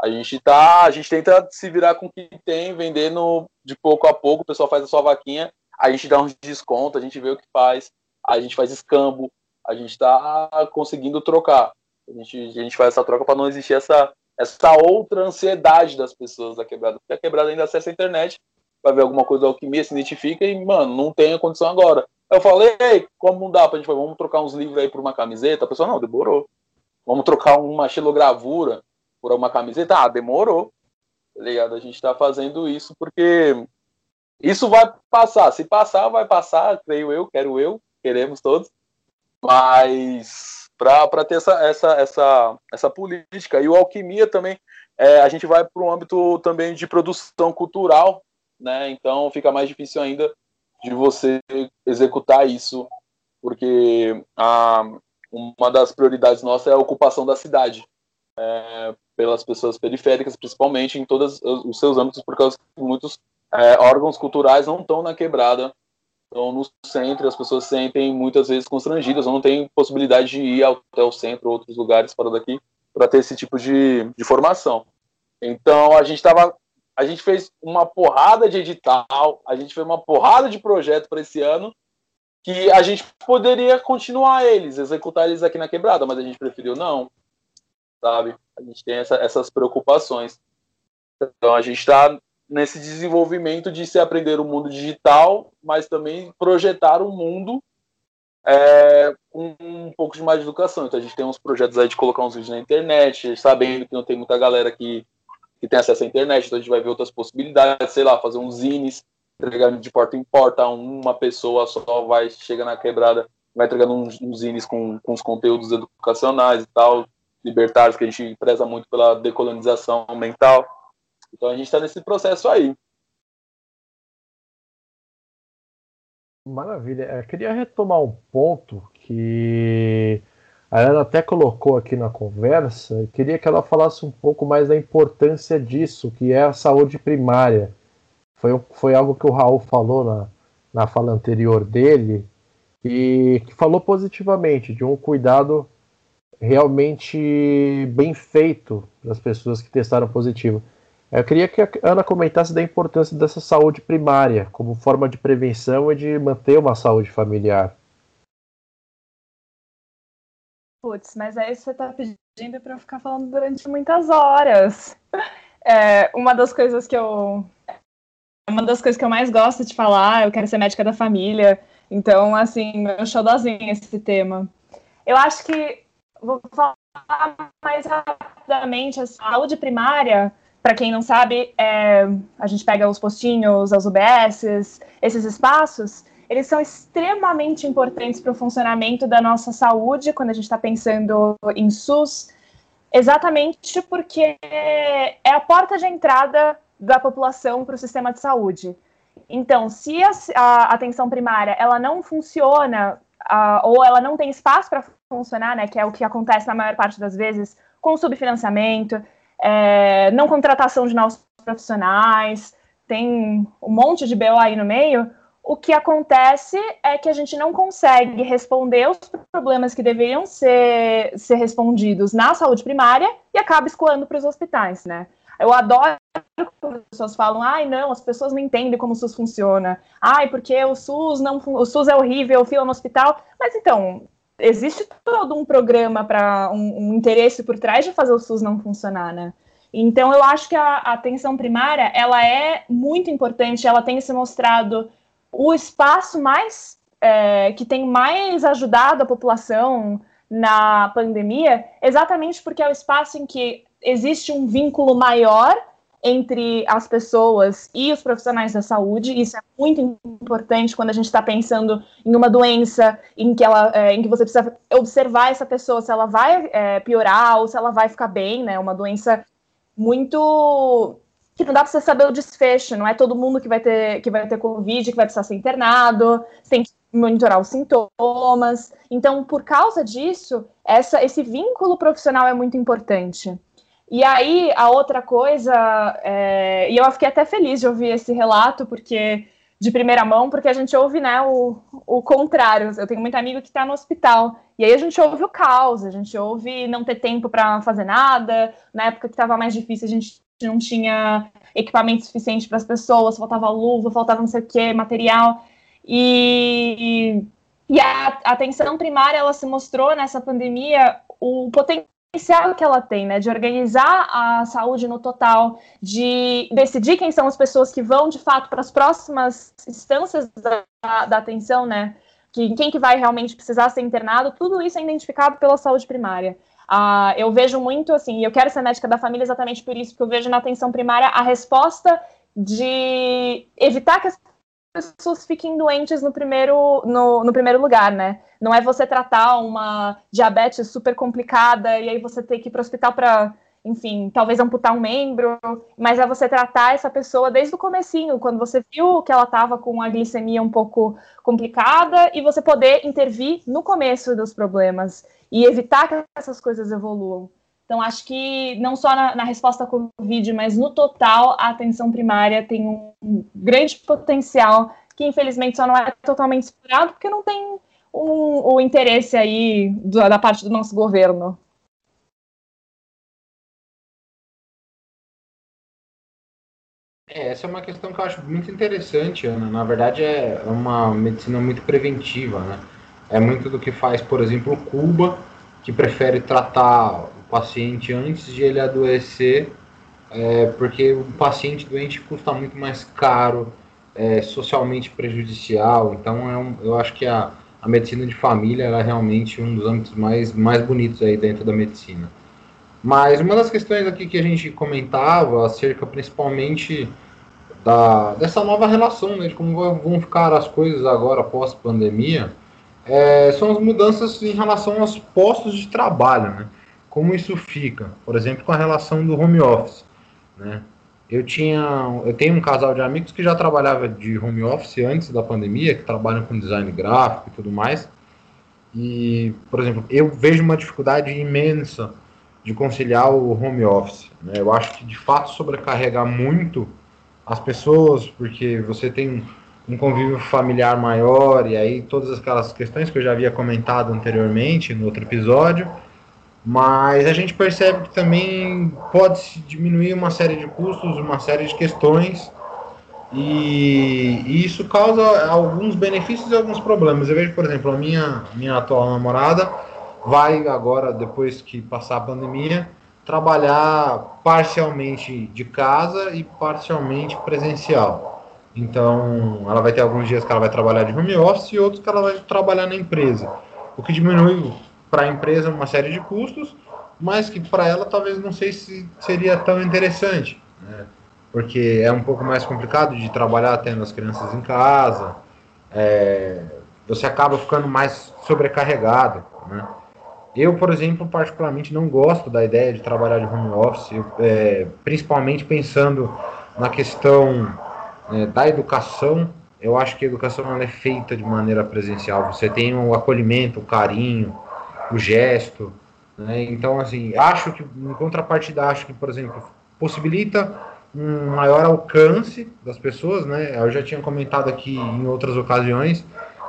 A gente tá, a gente tenta se virar com o que tem, vendendo de pouco a pouco, o pessoal faz a sua vaquinha, a gente dá uns desconto, a gente vê o que faz, a gente faz escambo, a gente tá conseguindo trocar. A gente, a gente faz essa troca para não existir essa, essa outra ansiedade das pessoas da quebrada. Porque a quebrada ainda acessa a internet, vai ver alguma coisa da alquimia, se identifica e, mano, não tem a condição agora. Eu falei, ei, como não dá pra gente, vamos trocar uns livros aí por uma camiseta? A pessoa, não, demorou. Vamos trocar uma xilogravura por uma camiseta? Ah, demorou. Tá ligado? A gente tá fazendo isso porque isso vai passar. Se passar, vai passar, creio eu, quero eu, queremos todos. Mas para ter essa, essa, essa, essa política. E o Alquimia também, é, a gente vai para um âmbito também de produção cultural, né? Então fica mais difícil ainda de você executar isso, porque a, uma das prioridades nossas é a ocupação da cidade é, pelas pessoas periféricas, principalmente em todos os seus âmbitos, por causa que muitos é, órgãos culturais não estão na quebrada, estão no centro, as pessoas se sentem muitas vezes constrangidas, ou não têm possibilidade de ir até o centro ou outros lugares fora daqui para ter esse tipo de, de formação. Então a gente estava a gente fez uma porrada de edital, a gente fez uma porrada de projeto para esse ano, que a gente poderia continuar eles, executar eles aqui na quebrada, mas a gente preferiu não sabe? A gente tem essa, essas preocupações. Então a gente está nesse desenvolvimento de se aprender o mundo digital, mas também projetar um mundo é, com um pouco de mais educação. Então a gente tem uns projetos aí de colocar uns vídeos na internet, sabendo que não tem muita galera que, que tem acesso à internet, então a gente vai ver outras possibilidades, sei lá, fazer uns zines, entregar de porta em porta, uma pessoa só vai, chega na quebrada, vai entregando uns, uns zines com, com os conteúdos educacionais e tal, libertários, que a gente preza muito pela decolonização mental. Então a gente está nesse processo aí. Maravilha. Eu queria retomar um ponto que a Ana até colocou aqui na conversa. e queria que ela falasse um pouco mais da importância disso, que é a saúde primária. Foi, foi algo que o Raul falou na, na fala anterior dele, e que falou positivamente de um cuidado realmente bem feito para as pessoas que testaram positivo. Eu queria que a Ana comentasse da importância dessa saúde primária como forma de prevenção e de manter uma saúde familiar. Putz, mas aí você está pedindo para eu ficar falando durante muitas horas. É, uma das coisas que eu uma das coisas que eu mais gosto de falar, eu quero ser médica da família. Então, assim, meu xodózinho esse tema. Eu acho que vou falar mais rapidamente, a saúde primária, para quem não sabe, é, a gente pega os postinhos, as UBSs, esses espaços, eles são extremamente importantes para o funcionamento da nossa saúde quando a gente está pensando em SUS, exatamente porque é a porta de entrada da população para o sistema de saúde. Então, se a, a atenção primária ela não funciona ou ela não tem espaço para funcionar, né, que é o que acontece na maior parte das vezes com subfinanciamento, é, não contratação de novos profissionais, tem um monte de BO aí no meio. O que acontece é que a gente não consegue responder os problemas que deveriam ser, ser respondidos na saúde primária e acaba escoando para os hospitais, né? Eu adoro quando as pessoas falam, ai, não, as pessoas não entendem como o SUS funciona. Ai, porque o SUS não o SUS é horrível, fila no hospital. Mas então, existe todo um programa para um, um, interesse por trás de fazer o SUS não funcionar, né? Então eu acho que a, a atenção primária ela é muito importante, ela tem se mostrado o espaço mais é, que tem mais ajudado a população na pandemia, exatamente porque é o espaço em que existe um vínculo maior entre as pessoas e os profissionais da saúde. Isso é muito importante quando a gente está pensando em uma doença em que, ela, é, em que você precisa observar essa pessoa se ela vai é, piorar ou se ela vai ficar bem, né? Uma doença muito que não dá para você saber o desfecho. Não é todo mundo que vai ter que vai ter covid que vai precisar ser internado. Tem que monitorar os sintomas. Então, por causa disso, essa, esse vínculo profissional é muito importante. E aí, a outra coisa, é, e eu fiquei até feliz de ouvir esse relato, porque de primeira mão, porque a gente ouve né, o, o contrário. Eu tenho muito amigo que está no hospital, e aí a gente ouve o caos, a gente ouve não ter tempo para fazer nada. Na época que estava mais difícil, a gente não tinha equipamento suficiente para as pessoas, faltava luva, faltava não sei o que, material. E, e a atenção primária, ela se mostrou nessa pandemia o potencial potencial que ela tem, né, de organizar a saúde no total, de decidir quem são as pessoas que vão de fato para as próximas instâncias da, da, atenção, né, que quem que vai realmente precisar ser internado, tudo isso é identificado pela saúde primária. Uh, eu vejo muito assim, eu quero ser médica da família exatamente por isso, porque eu vejo na atenção primária a resposta de evitar que as pessoas fiquem doentes no primeiro, no, no primeiro lugar, né? Não é você tratar uma diabetes super complicada e aí você ter que ir para o hospital para, enfim, talvez amputar um membro, mas é você tratar essa pessoa desde o comecinho, quando você viu que ela estava com a glicemia um pouco complicada e você poder intervir no começo dos problemas e evitar que essas coisas evoluam. Então, acho que não só na, na, resposta à Covid, mas no total, a atenção primária tem um grande potencial que, infelizmente, só não é totalmente explorado, porque não tem um, o interesse aí do, da parte do nosso governo. É, essa é uma questão que eu acho muito interessante, Ana. Na verdade, é uma medicina muito preventiva, né? É muito do que faz, por exemplo, Cuba, que prefere tratar paciente antes de ele adoecer, é, porque o paciente doente custa muito mais caro, é, socialmente prejudicial. Então, é um, eu acho que a, a medicina de família é realmente um dos âmbitos mais, mais bonitos aí dentro da medicina. Mas uma das questões aqui que a gente comentava acerca principalmente da, dessa nova relação, né, de como vão ficar as coisas agora após pandemia, é, são as mudanças em relação aos postos de trabalho, né? Como isso fica, por exemplo, com a relação do home office, né? Eu tinha, eu tenho um casal de amigos que já trabalhava de home office antes da pandemia, que trabalham com design gráfico e tudo mais. E, por exemplo, eu vejo uma dificuldade imensa de conciliar o home office. Né? Eu acho que de fato sobrecarrega muito as pessoas, porque você tem um convívio familiar maior e aí todas aquelas questões que eu já havia comentado anteriormente no outro episódio mas a gente percebe que também pode diminuir uma série de custos, uma série de questões, e, e, isso causa alguns benefícios e alguns problemas. Eu vejo, por exemplo, a minha, minha atual namorada vai agora, depois que passar a pandemia, trabalhar parcialmente de casa e parcialmente presencial. Então, ela vai ter alguns dias que ela vai trabalhar de home office e outros que ela vai trabalhar na empresa, o que diminui para a empresa uma série de custos mas que para ela talvez não sei se seria tão interessante, né? porque é um pouco mais complicado de trabalhar tendo as crianças em casa, é, você acaba ficando mais sobrecarregado, né? Eu, por exemplo, particularmente não gosto da ideia de trabalhar de home office, é, principalmente pensando na questão é, da educação. Eu acho que a educação é feita de maneira presencial. Você tem o acolhimento, o carinho, o gesto. Né? Então, assim, acho que, em contrapartida, acho que, por exemplo, possibilita um maior alcance das pessoas, né? Eu já tinha comentado aqui em outras ocasiões,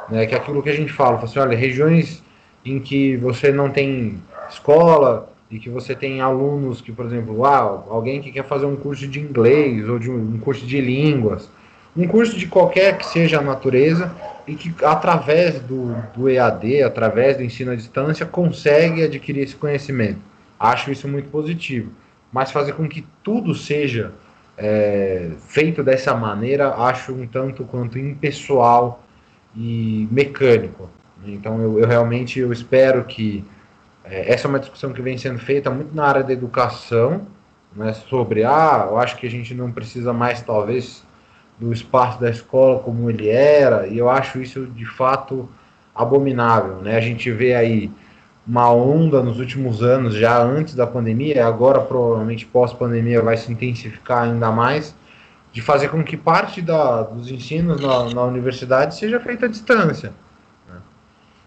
né, que aquilo que a gente fala, assim, olha, regiões em que você não tem escola e que você tem alunos que, por exemplo, ah, alguém que quer fazer um curso de inglês ou de um, curso de línguas, um curso de qualquer que seja a natureza e que através do, do EAD, através do ensino à distância, consegue adquirir esse conhecimento. Acho isso muito positivo. Mas fazer com que tudo seja é, feito dessa maneira, acho um tanto quanto impessoal e mecânico. Então eu, eu realmente eu espero que é, essa é uma discussão que vem sendo feita muito na área da educação, né, sobre ah, eu acho que a gente não precisa mais talvez do espaço da escola como ele era, e eu acho isso de fato abominável, né? A gente vê aí uma onda nos últimos anos, já antes da pandemia, agora provavelmente pós-pandemia vai se intensificar ainda mais, de fazer com que parte da, dos ensinos na, na universidade seja feita à distância.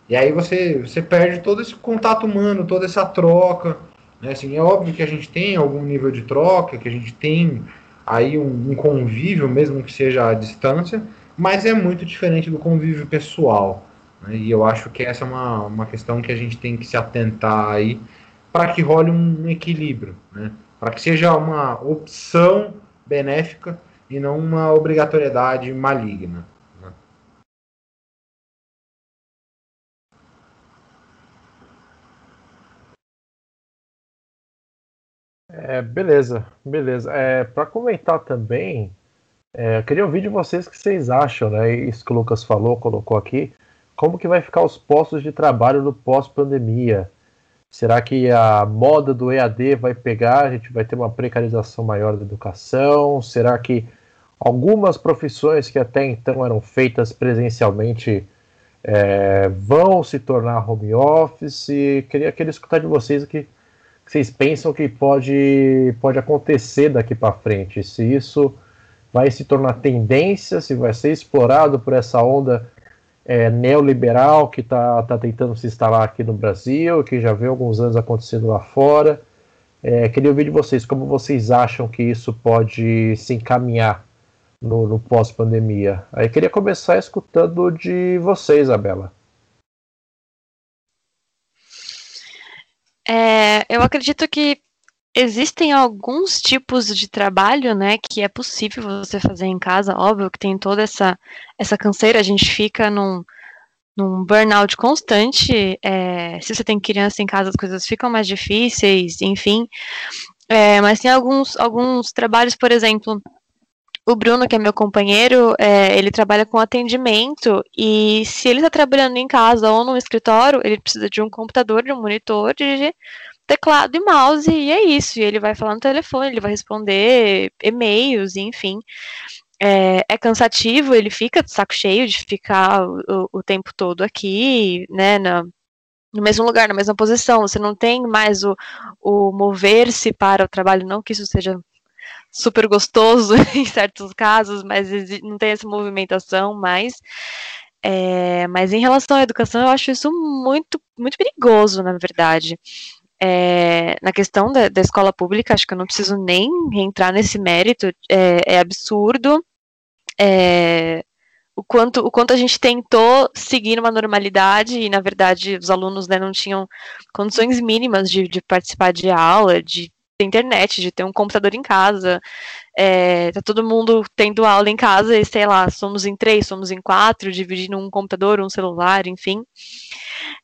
E aí você, você perde todo esse contato humano, toda essa troca. Né? Assim, é óbvio que a gente tem algum nível de troca, que a gente tem aí um, um convívio, mesmo que seja à distância, mas é muito diferente do convívio pessoal. Né? E eu acho que essa é uma, uma questão que a gente tem que se atentar aí para que role um equilíbrio, né? para que seja uma opção benéfica e não uma obrigatoriedade maligna. É, beleza, beleza. É, para comentar também, é, queria ouvir de vocês o que vocês acham, né? Isso que o Lucas falou, colocou aqui. Como que vai ficar os postos de trabalho no pós-pandemia? Será que a moda do EAD vai pegar? A gente vai ter uma precarização maior da educação? Será que algumas profissões que até então eram feitas presencialmente é, vão se tornar home office? Queria, queria escutar de vocês aqui que vocês pensam que pode, pode acontecer daqui para frente? Se isso vai se tornar tendência, se vai ser explorado por essa onda é, neoliberal que está tá tentando se instalar aqui no Brasil, que já vem alguns anos acontecendo lá fora. É, queria ouvir de vocês como vocês acham que isso pode se encaminhar no, no pós-pandemia. Aí queria começar escutando de você, Isabela. É, eu acredito que existem alguns tipos de trabalho, né, que é possível você fazer em casa, óbvio que tem toda essa, essa canseira, a gente fica num, num burnout constante, é, se você tem criança em casa as coisas ficam mais difíceis, enfim, é, mas tem alguns, alguns trabalhos, por exemplo, o Bruno, que é meu companheiro, é, ele trabalha com atendimento e se ele está trabalhando em casa ou no escritório, ele precisa de um computador, de um monitor, de teclado e mouse e é isso. E ele vai falar no telefone, ele vai responder e-mails, enfim. É, é, cansativo, ele fica de saco cheio de ficar o, o tempo todo aqui, né, na, no mesmo lugar, na mesma posição. Você não tem mais o, o mover-se para o trabalho, não que isso seja super gostoso em certos casos, mas não tem essa movimentação mais. É, mas em relação à educação, eu acho isso muito, muito perigoso, na verdade. É, na questão da, da, escola pública, acho que eu não preciso nem entrar nesse mérito, é, é absurdo é, o, quanto, o quanto a gente tentou seguir uma normalidade e, na verdade, os alunos né, não tinham condições mínimas de, de participar de aula, de ter internet, de ter um computador em casa. É, tá todo mundo tendo aula em casa e, sei lá, somos em três, somos em quatro, dividindo um computador, um celular, enfim.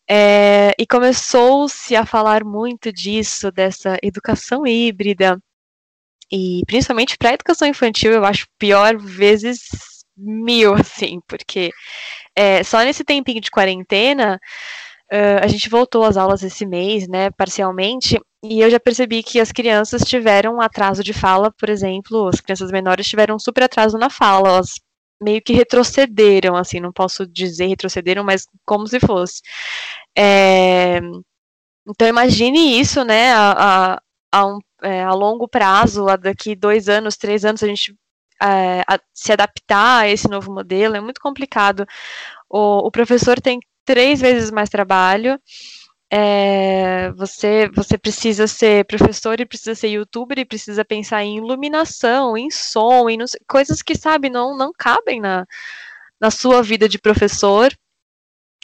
É, e começou-se a falar muito disso, dessa educação híbrida. E principalmente para a educação infantil, eu acho pior vezes mil, assim, porque é, só nesse tempinho de quarentena, uh, a gente voltou às aulas esse mês, né, parcialmente, e eu já percebi que as crianças tiveram atraso de fala, por exemplo, as crianças menores tiveram super atraso na fala, elas meio que retrocederam, assim, não posso dizer retrocederam, mas como se fosse. É, então imagine isso, né, a, a, a, um, é, a longo prazo, a daqui dois anos, três anos, a gente é, a, se adaptar a esse novo modelo, é muito complicado. O, o professor tem três vezes mais trabalho, é, você, você precisa ser professor e precisa ser youtuber e precisa pensar em iluminação, em som, em coisas que, sabe, não, não cabem na, na sua vida de professor.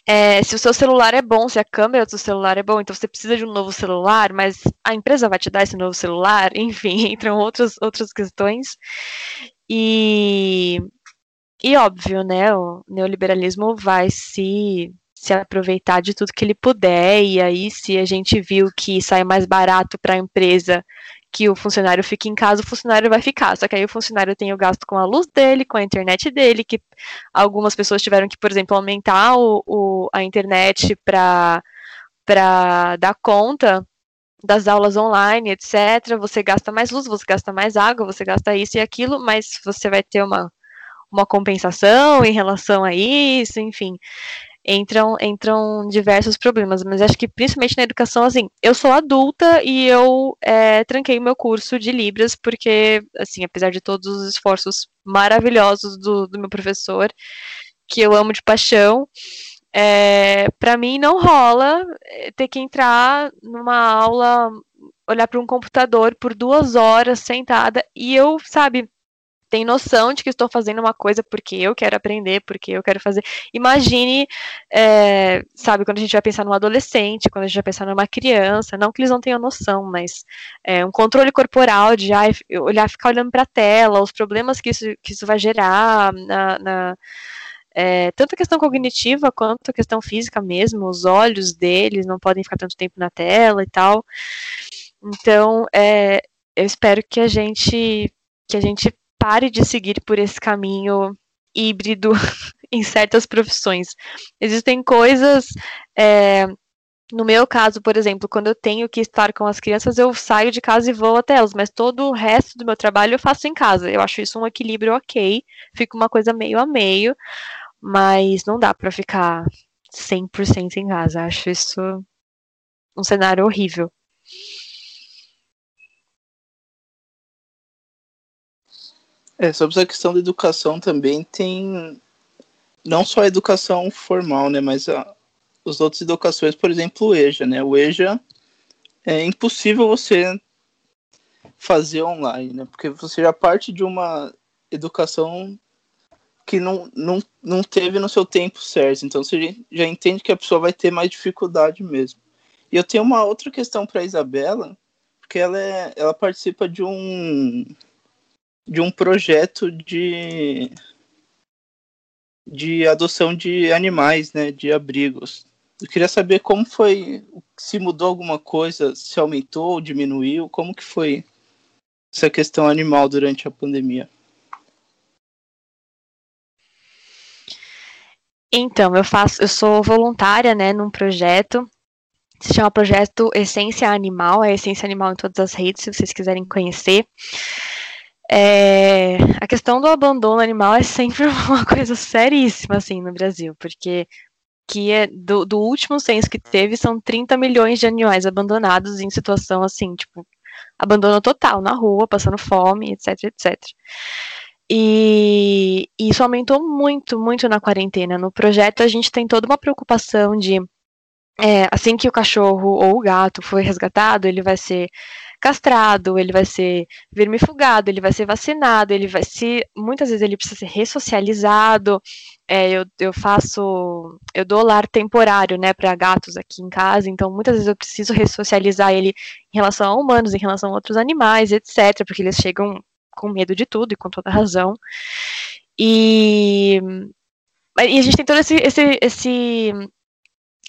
É, se o seu celular é bom, se a câmera do seu celular é bom, então você precisa de um novo celular, mas a empresa vai te dar esse novo celular, enfim, entram outras, outras questões. E, e óbvio, né, o neoliberalismo vai se se aproveitar de tudo que ele puder, e aí, se a gente viu que sai mais barato para a empresa que o funcionário fique em casa, o funcionário vai ficar. Só que aí o funcionário tem o gasto com a luz dele, com a internet dele, que algumas pessoas tiveram que, por exemplo, aumentar o, o a internet para dar conta das aulas online, etc. Você gasta mais luz, você gasta mais água, você gasta isso e aquilo, mas você vai ter uma, uma compensação em relação a isso, enfim entram, entram diversos problemas, mas acho que principalmente na educação, assim, eu sou adulta e eu é, tranquei meu curso de Libras, porque, assim, apesar de todos os esforços maravilhosos do, do meu professor, que eu amo de paixão, é, para mim não rola é, ter que entrar numa aula, olhar para um computador por duas horas sentada e eu, sabe, tem noção de que estou fazendo uma coisa porque eu quero aprender, porque eu quero fazer. Imagine, é, sabe, quando a gente vai pensar num adolescente, quando a gente vai pensar numa criança, não que eles não tenham noção, mas é, um controle corporal de ai, olhar, ficar olhando para a tela, os problemas que isso, que isso vai gerar na, na é, tanto a questão cognitiva quanto a questão física mesmo, os olhos deles não podem ficar tanto tempo na tela e tal. Então, é, eu espero que a gente que a gente pare de seguir por esse caminho híbrido em certas profissões. Existem coisas. É, no meu caso, por exemplo, quando eu tenho que estar com as crianças, eu saio de casa e vou até elas, mas todo o resto do meu trabalho eu faço em casa. Eu acho isso um equilíbrio ok, fica uma coisa meio a meio, mas não dá para ficar 100% em casa. Acho isso um cenário horrível. É, sobre essa questão da educação também tem não só a educação formal, né, mas a, as outras educações, por exemplo, o EJA, né? O EJA é impossível você fazer online, né? Porque você já parte de uma educação que não, não, não teve no seu tempo certo. Então você já entende que a pessoa vai ter mais dificuldade mesmo. E eu tenho uma outra questão para a Isabela, porque ela, é, ela participa de um de um projeto de de adoção de animais, né, de abrigos. Eu queria saber como foi, se mudou alguma coisa, se aumentou, diminuiu, como que foi essa questão animal durante a pandemia? Então, eu faço, eu sou voluntária, né, num projeto, se chama Projeto Essência Animal, é Essência Animal em todas as redes, se vocês quiserem conhecer. É, a questão do abandono animal é sempre uma coisa seríssima, assim, no Brasil, porque que é do, do último censo que teve, são 30 milhões de animais abandonados em situação, assim, tipo, abandono total, na rua, passando fome, etc, etc. E, isso aumentou muito, muito na quarentena. No projeto, a gente tem toda uma preocupação de é, assim que o cachorro ou o gato for resgatado, ele vai ser castrado, ele vai ser vermifugado, ele vai ser vacinado, ele vai se muitas vezes ele precisa ser ressocializado. É, eu, eu faço, eu dou lar temporário, né, para gatos aqui em casa, então muitas vezes eu preciso ressocializar ele em relação a humanos, em relação a outros animais, etc, porque eles chegam com medo de tudo e com toda razão. E, e a gente tem todo esse, esse, esse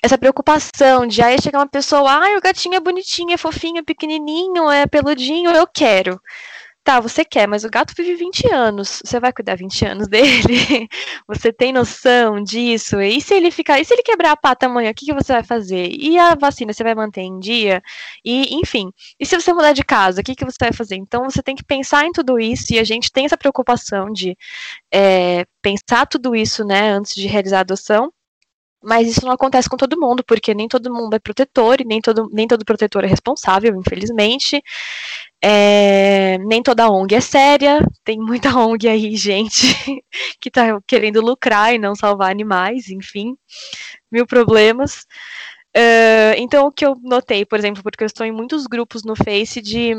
essa preocupação de aí chegar uma pessoa, ai, o gatinho é bonitinho, é fofinho, é pequenininho, é peludinho, eu quero. tá, você quer, mas o gato vive 20 anos. Você vai cuidar 20 anos dele? você tem noção disso? E se ele ficar, e se ele quebrar a pata amanhã, o que, que você vai fazer? E a vacina você vai manter em dia? E, enfim, e se você mudar de casa, o que, que você vai fazer? Então você tem que pensar em tudo isso, e a gente tem essa preocupação de é, pensar tudo isso, né, antes de realizar a adoção. Mas isso não acontece com todo mundo, porque nem todo mundo é protetor e nem todo, nem todo protetor é responsável, infelizmente. É, nem toda ONG é séria, tem muita ONG aí, gente, que tá querendo lucrar e não salvar animais, enfim, mil problemas. Uh, então, o que eu notei, por exemplo, porque eu estou em muitos grupos no Face de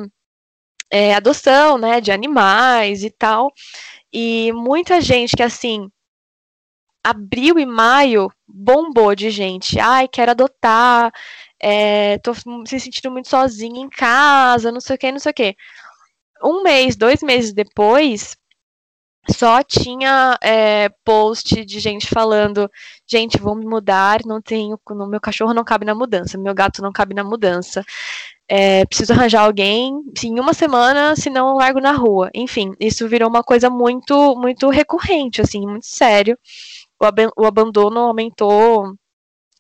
é, adoção, né, de animais e tal, e muita gente que, assim, abril e maio bombou de gente. Ai, quero adotar, é, tô se sentindo muito sozinha em casa, não sei o que, não sei o que. Um mês, dois meses depois, só tinha é, post de gente falando, gente, vou me mudar, não tenho, meu cachorro não cabe na mudança, meu gato não cabe na mudança. É, preciso arranjar alguém em uma semana, senão eu largo na rua. Enfim, isso virou uma coisa muito, muito recorrente, assim, muito sério o, ab o abandono aumentou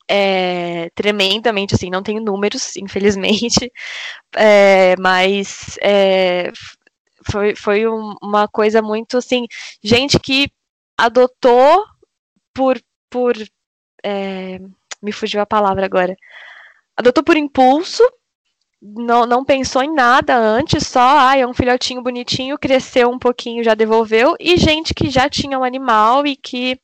é, tremendamente, assim, não tenho números, infelizmente, é, mas é, foi, foi um, uma coisa muito, assim, gente que adotou por, por é, me fugiu a palavra agora, adotou por impulso, não, não pensou em nada antes, só, ah, é um filhotinho bonitinho, cresceu um pouquinho, já devolveu, e gente que já tinha um animal e que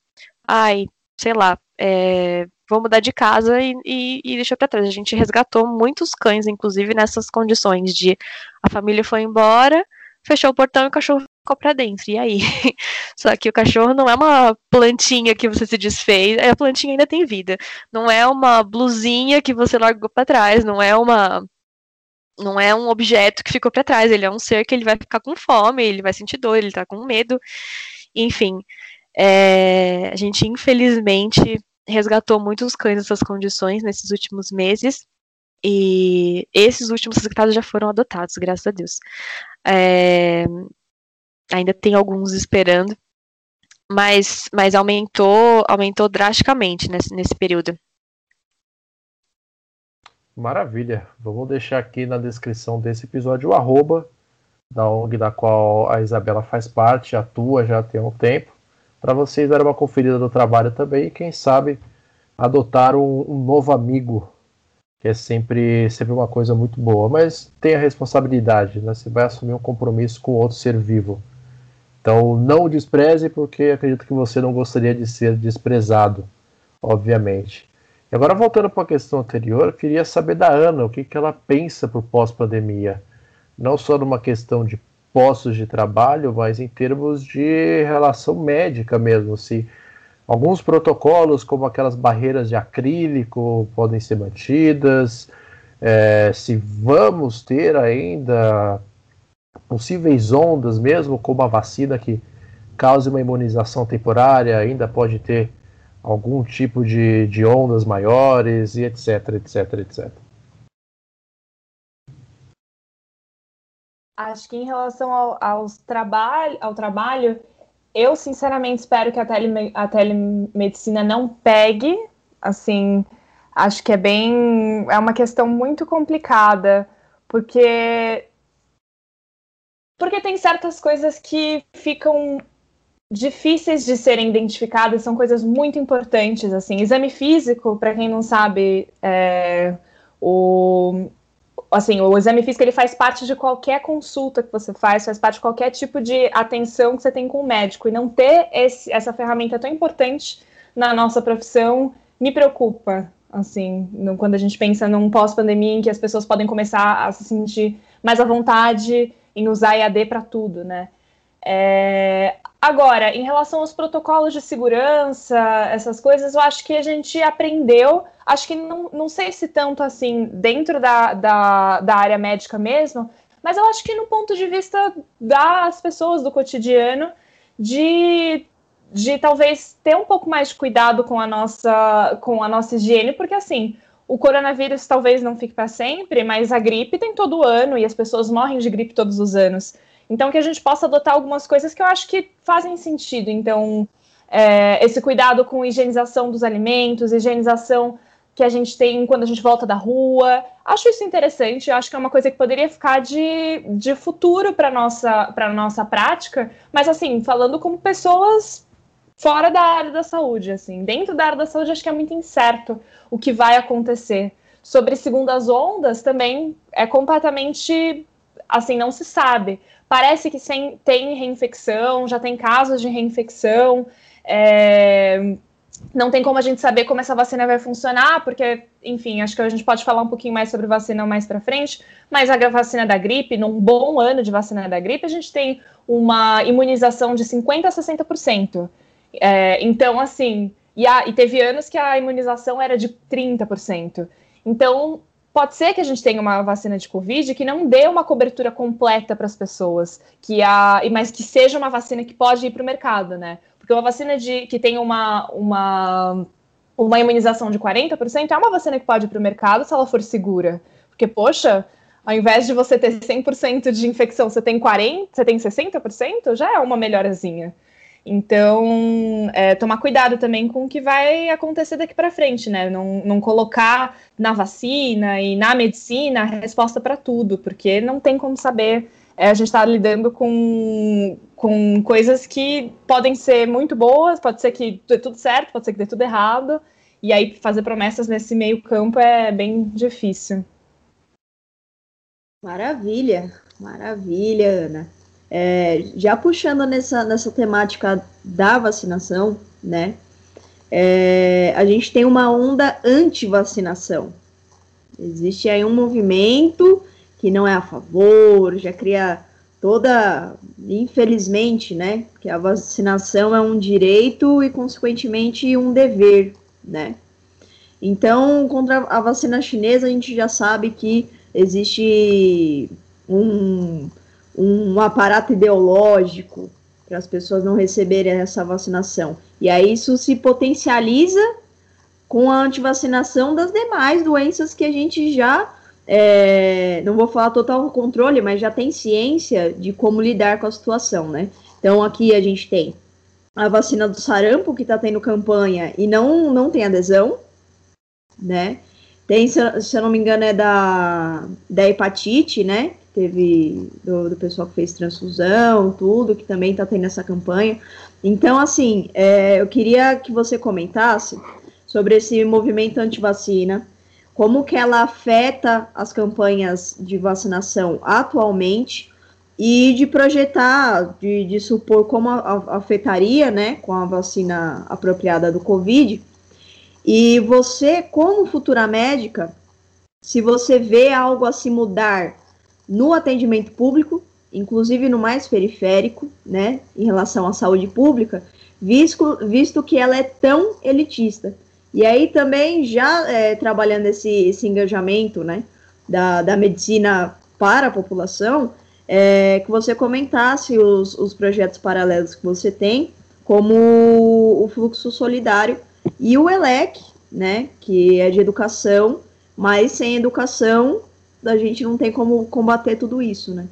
ai, sei lá, é, vou mudar de casa e, e, e deixou para trás. A gente resgatou muitos cães, inclusive nessas condições de a família foi embora, fechou o portão e o cachorro ficou para dentro. E aí? Só que o cachorro não é uma plantinha que você se desfez, a plantinha ainda tem vida. Não é uma blusinha que você largou para trás, não é uma não é um objeto que ficou para trás, ele é um ser que ele vai ficar com fome, ele vai sentir dor, ele tá com medo. Enfim, é, a gente, infelizmente, resgatou muitos cães nessas condições nesses últimos meses. E esses últimos resgatados já foram adotados, graças a Deus. É, ainda tem alguns esperando, mas, mas aumentou, aumentou drasticamente nesse, nesse período. Maravilha. Vamos deixar aqui na descrição desse episódio o arroba da ONG da qual a Isabela faz parte, atua já tem um tempo para vocês dar uma conferida no trabalho também e quem sabe adotar um, um, novo amigo, que é sempre, sempre uma coisa muito boa. Mas tem a responsabilidade, né? Você vai assumir um compromisso com outro ser vivo. Então não o despreze, porque acredito que você não gostaria de ser desprezado, obviamente. E agora voltando para a questão anterior, eu queria saber da Ana o que, que ela pensa para o pós-pandemia. Não só numa questão de postos de trabalho, mas em termos de relação médica mesmo. Se alguns protocolos, como aquelas barreiras de acrílico, podem ser mantidas, é, se vamos ter ainda possíveis ondas, mesmo com uma vacina que cause uma imunização temporária, ainda pode ter algum tipo de, de ondas maiores e etc, etc, etc. Acho que em relação ao, aos trabalho, ao trabalho, eu sinceramente espero que a, tele, a telemedicina não pegue. Assim, acho que é bem. É uma questão muito complicada, porque. Porque tem certas coisas que ficam difíceis de serem identificadas, são coisas muito importantes. Assim, exame físico, para quem não sabe, é, o, assim, o exame físico ele faz parte de qualquer consulta que você faz, faz parte de qualquer tipo de atenção que você tem com o médico. E não ter esse, essa ferramenta tão importante na nossa profissão me preocupa. Assim, no, quando a gente pensa num pós-pandemia em que as pessoas podem começar a se sentir mais à vontade em usar EAD para tudo, né? É, agora, em relação aos protocolos de segurança, essas coisas, eu acho que a gente aprendeu acho que não, não sei se tanto assim dentro da, da, da área médica mesmo, mas eu acho que no ponto de vista das pessoas do cotidiano, de, de talvez ter um pouco mais de cuidado com a nossa, com a nossa higiene, porque assim, o coronavírus talvez não fique para sempre, mas a gripe tem todo ano e as pessoas morrem de gripe todos os anos. Então, que a gente possa adotar algumas coisas que eu acho que fazem sentido. Então, é, esse cuidado com higienização dos alimentos, higienização que a gente tem quando a gente volta da rua. Acho isso interessante, acho que é uma coisa que poderia ficar de, de futuro para nossa para nossa prática, mas assim, falando como pessoas fora da área da saúde, assim, dentro da área da saúde acho que é muito incerto o que vai acontecer. Sobre segundas ondas também é completamente assim, não se sabe. Parece que sem, tem reinfecção, já tem casos de reinfecção. É, não tem como a gente saber como essa vacina vai funcionar, porque, enfim, acho que a gente pode falar um pouquinho mais sobre vacina mais para frente, mas a vacina da gripe, num bom ano de vacina da gripe, a gente tem uma imunização de 50% a 60%. É, então, assim, e, a, e teve anos que a imunização era de 30%. Então, pode ser que a gente tenha uma vacina de Covid que não dê uma cobertura completa para as pessoas, que a, mas que seja uma vacina que pode ir para o mercado, né? Porque uma vacina de, que tem uma, uma, uma imunização de 40% é uma vacina que pode ir para o mercado se ela for segura. Porque, poxa, ao invés de você ter 100% de infecção, você tem 40%, você tem 60%, já é uma melhorazinha. Então, é, tomar cuidado também com o que vai acontecer daqui para frente, né? Não, não colocar na vacina e na medicina a resposta para tudo, porque não tem como saber. É, a gente está lidando com, com coisas que podem ser muito boas, pode ser que dê tudo certo, pode ser que dê tudo errado, e aí fazer promessas nesse meio campo é bem difícil. Maravilha, maravilha, Ana. É, já puxando nessa, nessa temática da vacinação, né? É, a gente tem uma onda anti-vacinação. Existe aí um movimento que não é a favor, já cria toda, infelizmente, né? Que a vacinação é um direito e, consequentemente, um dever, né? Então, contra a vacina chinesa, a gente já sabe que existe um um aparato ideológico para as pessoas não receberem essa vacinação. E aí isso se potencializa com a antivacinação das demais doenças que a gente já, é, não vou falar total controle, mas já tem ciência de como lidar com a situação, né? Então aqui a gente tem a vacina do sarampo que está tendo campanha e não, não tem adesão, né? Tem, se, eu não me engano, é da, da hepatite, né? Teve do, do, pessoal que fez transfusão, tudo, que também está tendo essa campanha. Então, assim, é, eu queria que você comentasse sobre esse movimento anti-vacina, como que ela afeta as campanhas de vacinação atualmente e de projetar, de, de supor como a, a, afetaria, né, com a vacina apropriada do Covid. E você, como futura médica, se você vê algo a se mudar no atendimento público, inclusive no mais periférico, né, em relação à saúde pública, visto, visto que ela é tão elitista. E aí também já é, trabalhando esse, esse engajamento, né, da, da medicina para a população, é, que você comentasse os, os projetos paralelos que você tem, como o fluxo solidário e o ELEC, né, que é de educação, mas sem educação a gente não tem como combater tudo isso, né?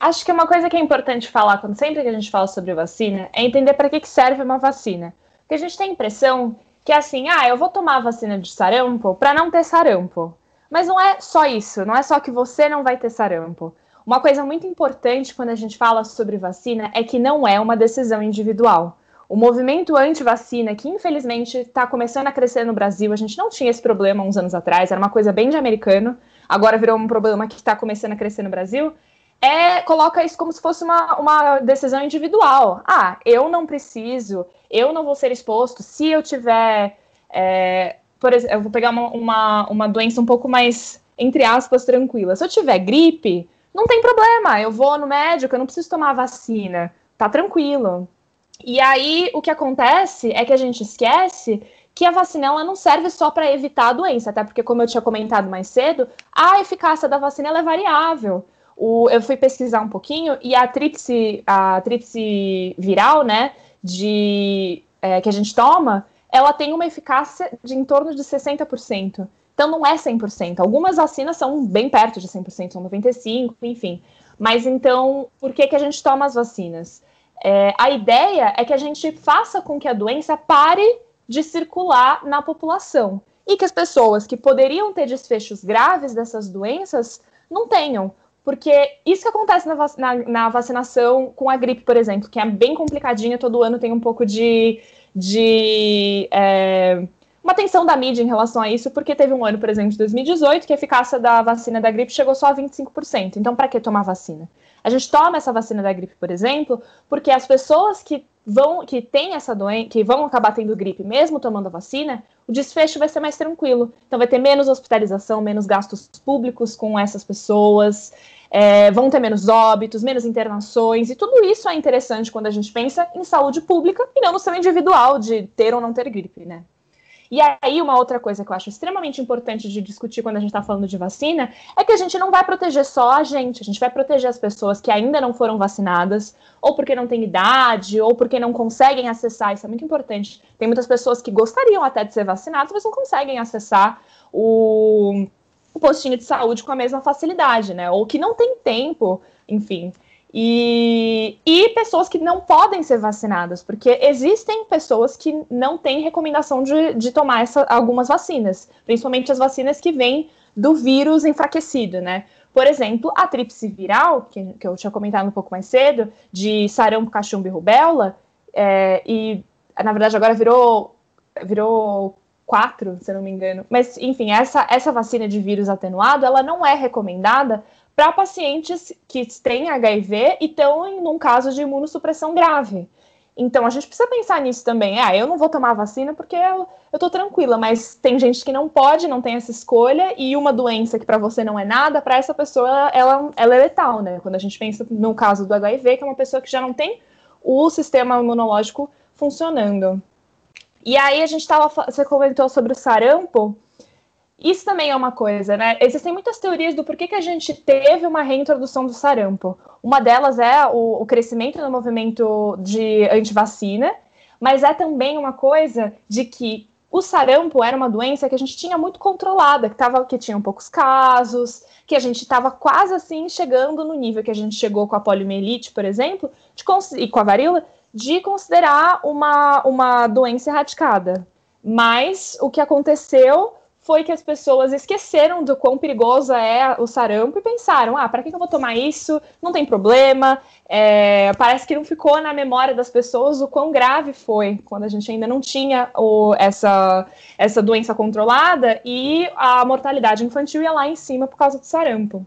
Acho que uma coisa que é importante falar quando sempre que a gente fala sobre vacina é entender para que, que serve uma vacina. Porque a gente tem a impressão que é assim, ah, eu vou tomar a vacina de sarampo para não ter sarampo. Mas não é só isso, não é só que você não vai ter sarampo. Uma coisa muito importante quando a gente fala sobre vacina é que não é uma decisão individual. O movimento anti-vacina, que infelizmente está começando a crescer no Brasil, a gente não tinha esse problema uns anos atrás, era uma coisa bem de americano, agora virou um problema que está começando a crescer no Brasil, é, coloca isso como se fosse uma, uma decisão individual. Ah, eu não preciso, eu não vou ser exposto se eu tiver. É, por exemplo, eu vou pegar uma, uma, uma doença um pouco mais, entre aspas, tranquila. Se eu tiver gripe, não tem problema, eu vou no médico, eu não preciso tomar vacina, tá tranquilo. E aí o que acontece é que a gente esquece que a vacina ela não serve só para evitar a doença, até porque, como eu tinha comentado mais cedo, a eficácia da vacina é variável. O, eu fui pesquisar um pouquinho e a tríplice, a tríplice viral, né, de, é, que a gente toma, ela tem uma eficácia de em torno de 60%. Então não é 100%. Algumas vacinas são bem perto de 100%, são 95%, enfim. Mas então, por que, que a gente toma as vacinas? É, a ideia é que a gente faça com que a doença pare de circular na população e que as pessoas que poderiam ter desfechos graves dessas doenças não tenham. Porque isso que acontece na, na, na, vacinação com a gripe, por exemplo, que é bem complicadinha, todo ano tem um pouco de, de é, uma atenção da mídia em relação a isso, porque teve um ano, por exemplo, de 2018, que a eficácia da vacina da gripe chegou só a 25%. Então, para que tomar vacina? A gente toma essa vacina da gripe, por exemplo, porque as pessoas que vão que têm essa doença, que vão acabar tendo gripe mesmo tomando a vacina, o desfecho vai ser mais tranquilo. Então vai ter menos hospitalização, menos gastos públicos com essas pessoas, é, vão ter menos óbitos, menos internações, e tudo isso é interessante quando a gente pensa em saúde pública e não no seu individual de ter ou não ter gripe, né? E aí, uma outra coisa que eu acho extremamente importante de discutir quando a gente está falando de vacina é que a gente não vai proteger só a gente, a gente vai proteger as pessoas que ainda não foram vacinadas, ou porque não têm idade, ou porque não conseguem acessar. Isso é muito importante. Tem muitas pessoas que gostariam até de ser vacinadas, mas não conseguem acessar o, o postinho de saúde com a mesma facilidade, né? Ou que não tem tempo, enfim. E, e pessoas que não podem ser vacinadas, porque existem pessoas que não têm recomendação de, de tomar essa, algumas vacinas, principalmente as vacinas que vêm do vírus enfraquecido, né? Por exemplo, a tríplice viral, que, que eu tinha comentado um pouco mais cedo, de sarampo, cachumba e rubéola, é, e na verdade agora virou, virou quatro, se eu não me engano. Mas, enfim, essa, essa vacina de vírus atenuado, ela não é recomendada para pacientes que têm HIV e estão em um caso de imunossupressão grave. Então, a gente precisa pensar nisso também. Ah, eu não vou tomar vacina porque eu, tô tranquila, mas tem gente que não pode, não tem essa escolha, e uma doença que para você não é nada, para essa pessoa ela, ela é letal, né? Quando a gente pensa no caso do HIV, que é uma pessoa que já não tem o sistema imunológico funcionando. E aí a gente estava, você comentou sobre o sarampo, isso também é uma coisa, né? Existem muitas teorias do porquê que a gente teve uma reintrodução do sarampo. Uma delas é o, o crescimento do movimento de antivacina, mas é também uma coisa de que o sarampo era uma doença que a gente tinha muito controlada, que, tava, que tinha poucos casos, que a gente estava quase assim chegando no nível que a gente chegou com a poliomielite, por exemplo, de, e com a varíola, de considerar uma, uma doença erradicada. Mas o que aconteceu foi que as pessoas esqueceram do quão perigosa é o sarampo e pensaram: ah, para que eu vou tomar isso? Não tem problema. É, parece que não ficou na memória das pessoas o quão grave foi quando a gente ainda não tinha o, essa, essa doença controlada e a mortalidade infantil ia lá em cima por causa do sarampo.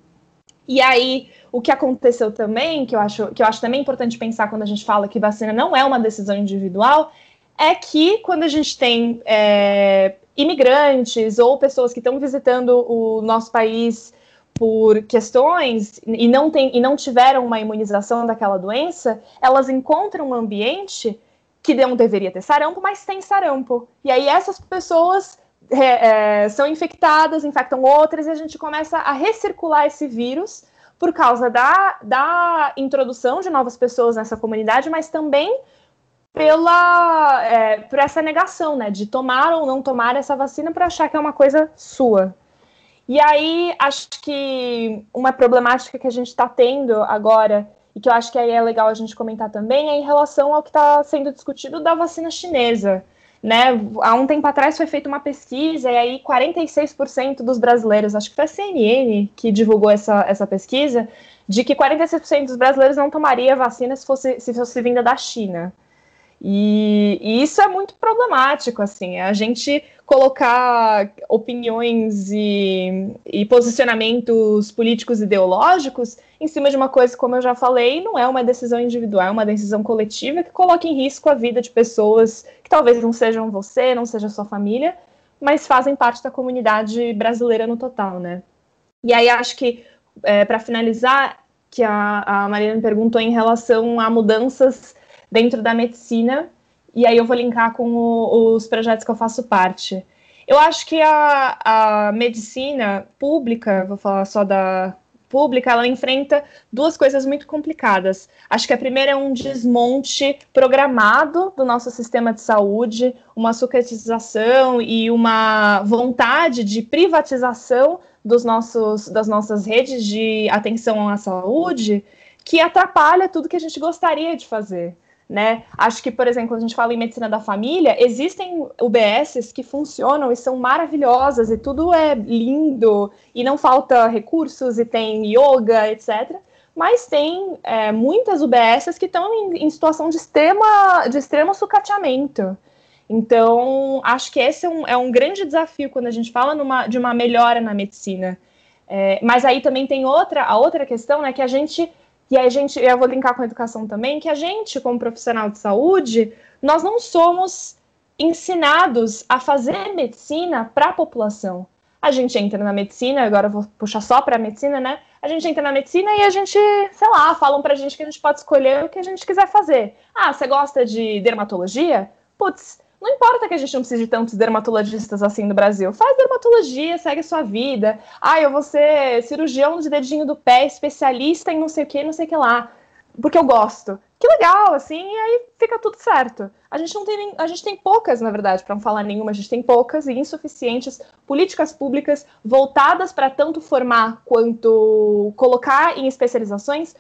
E aí, o que aconteceu também, que eu acho, que eu acho também importante pensar quando a gente fala que vacina não é uma decisão individual, é que quando a gente tem é, imigrantes ou pessoas que estão visitando o nosso país por questões e não, tem, e não tiveram uma imunização daquela doença, elas encontram um ambiente que não deveria ter sarampo, mas tem sarampo. E aí essas pessoas é, é, são infectadas, infectam outras, e a gente começa a recircular esse vírus por causa da, da introdução de novas pessoas nessa comunidade, mas também pela é, por essa negação, né, de tomar ou não tomar essa vacina para achar que é uma coisa sua. E aí acho que uma problemática que a gente está tendo agora e que eu acho que aí é legal a gente comentar também é em relação ao que está sendo discutido da vacina chinesa. Né? Há um tempo atrás foi feita uma pesquisa e aí 46% dos brasileiros, acho que foi a CNN que divulgou essa, essa pesquisa, de que 46% dos brasileiros não tomaria vacina se fosse, se fosse vinda da China. E, e, isso é muito problemático, assim, a gente colocar opiniões e, e, posicionamentos políticos ideológicos em cima de uma coisa, como eu já falei, não é uma decisão individual, é uma decisão coletiva que coloca em risco a vida de pessoas que talvez não sejam você, não seja sua família, mas fazem parte da comunidade brasileira no total, né? E aí acho que, é, para finalizar, que a, a Mariana perguntou em relação a mudanças dentro da medicina, e aí eu vou linkar com o, os projetos que eu faço parte. Eu acho que a, a medicina pública, vou falar só da pública, ela enfrenta duas coisas muito complicadas. Acho que a primeira é um desmonte programado do nosso sistema de saúde, uma sucatização e uma vontade de privatização dos nossos, das nossas redes de atenção à saúde, que atrapalha tudo que a gente gostaria de fazer. Né? Acho que, por exemplo, a gente fala em medicina da família, existem UBSs que funcionam e são maravilhosas e tudo é lindo e não falta recursos e tem yoga, etc. Mas tem é, muitas UBSs que estão em, em, situação de, extrema, de extremo sucateamento. Então, acho que esse é um, é um grande desafio quando a gente fala numa, de uma melhora na medicina. É, mas aí também tem outra, a outra questão, né, que a gente e a gente, eu vou linkar com a educação também, que a gente, como profissional de saúde, nós não somos ensinados a fazer medicina para a população. A gente entra na medicina, agora eu vou puxar só para a medicina, né? A gente entra na medicina e a gente, sei lá, falam para a gente que a gente pode escolher o que a gente quiser fazer. Ah, você gosta de dermatologia? Putz, não importa que a gente não precise de tantos dermatologistas assim no Brasil. Faz dermatologia, segue a sua vida. Ah, eu vou ser cirurgião de dedinho do pé, especialista em não sei o que, não sei o que lá. Porque eu gosto. Que legal, assim, e aí fica tudo certo. A gente não tem nem, a gente tem poucas, na verdade, para não falar nenhuma, a gente tem poucas e insuficientes políticas públicas voltadas para tanto formar quanto colocar em especializações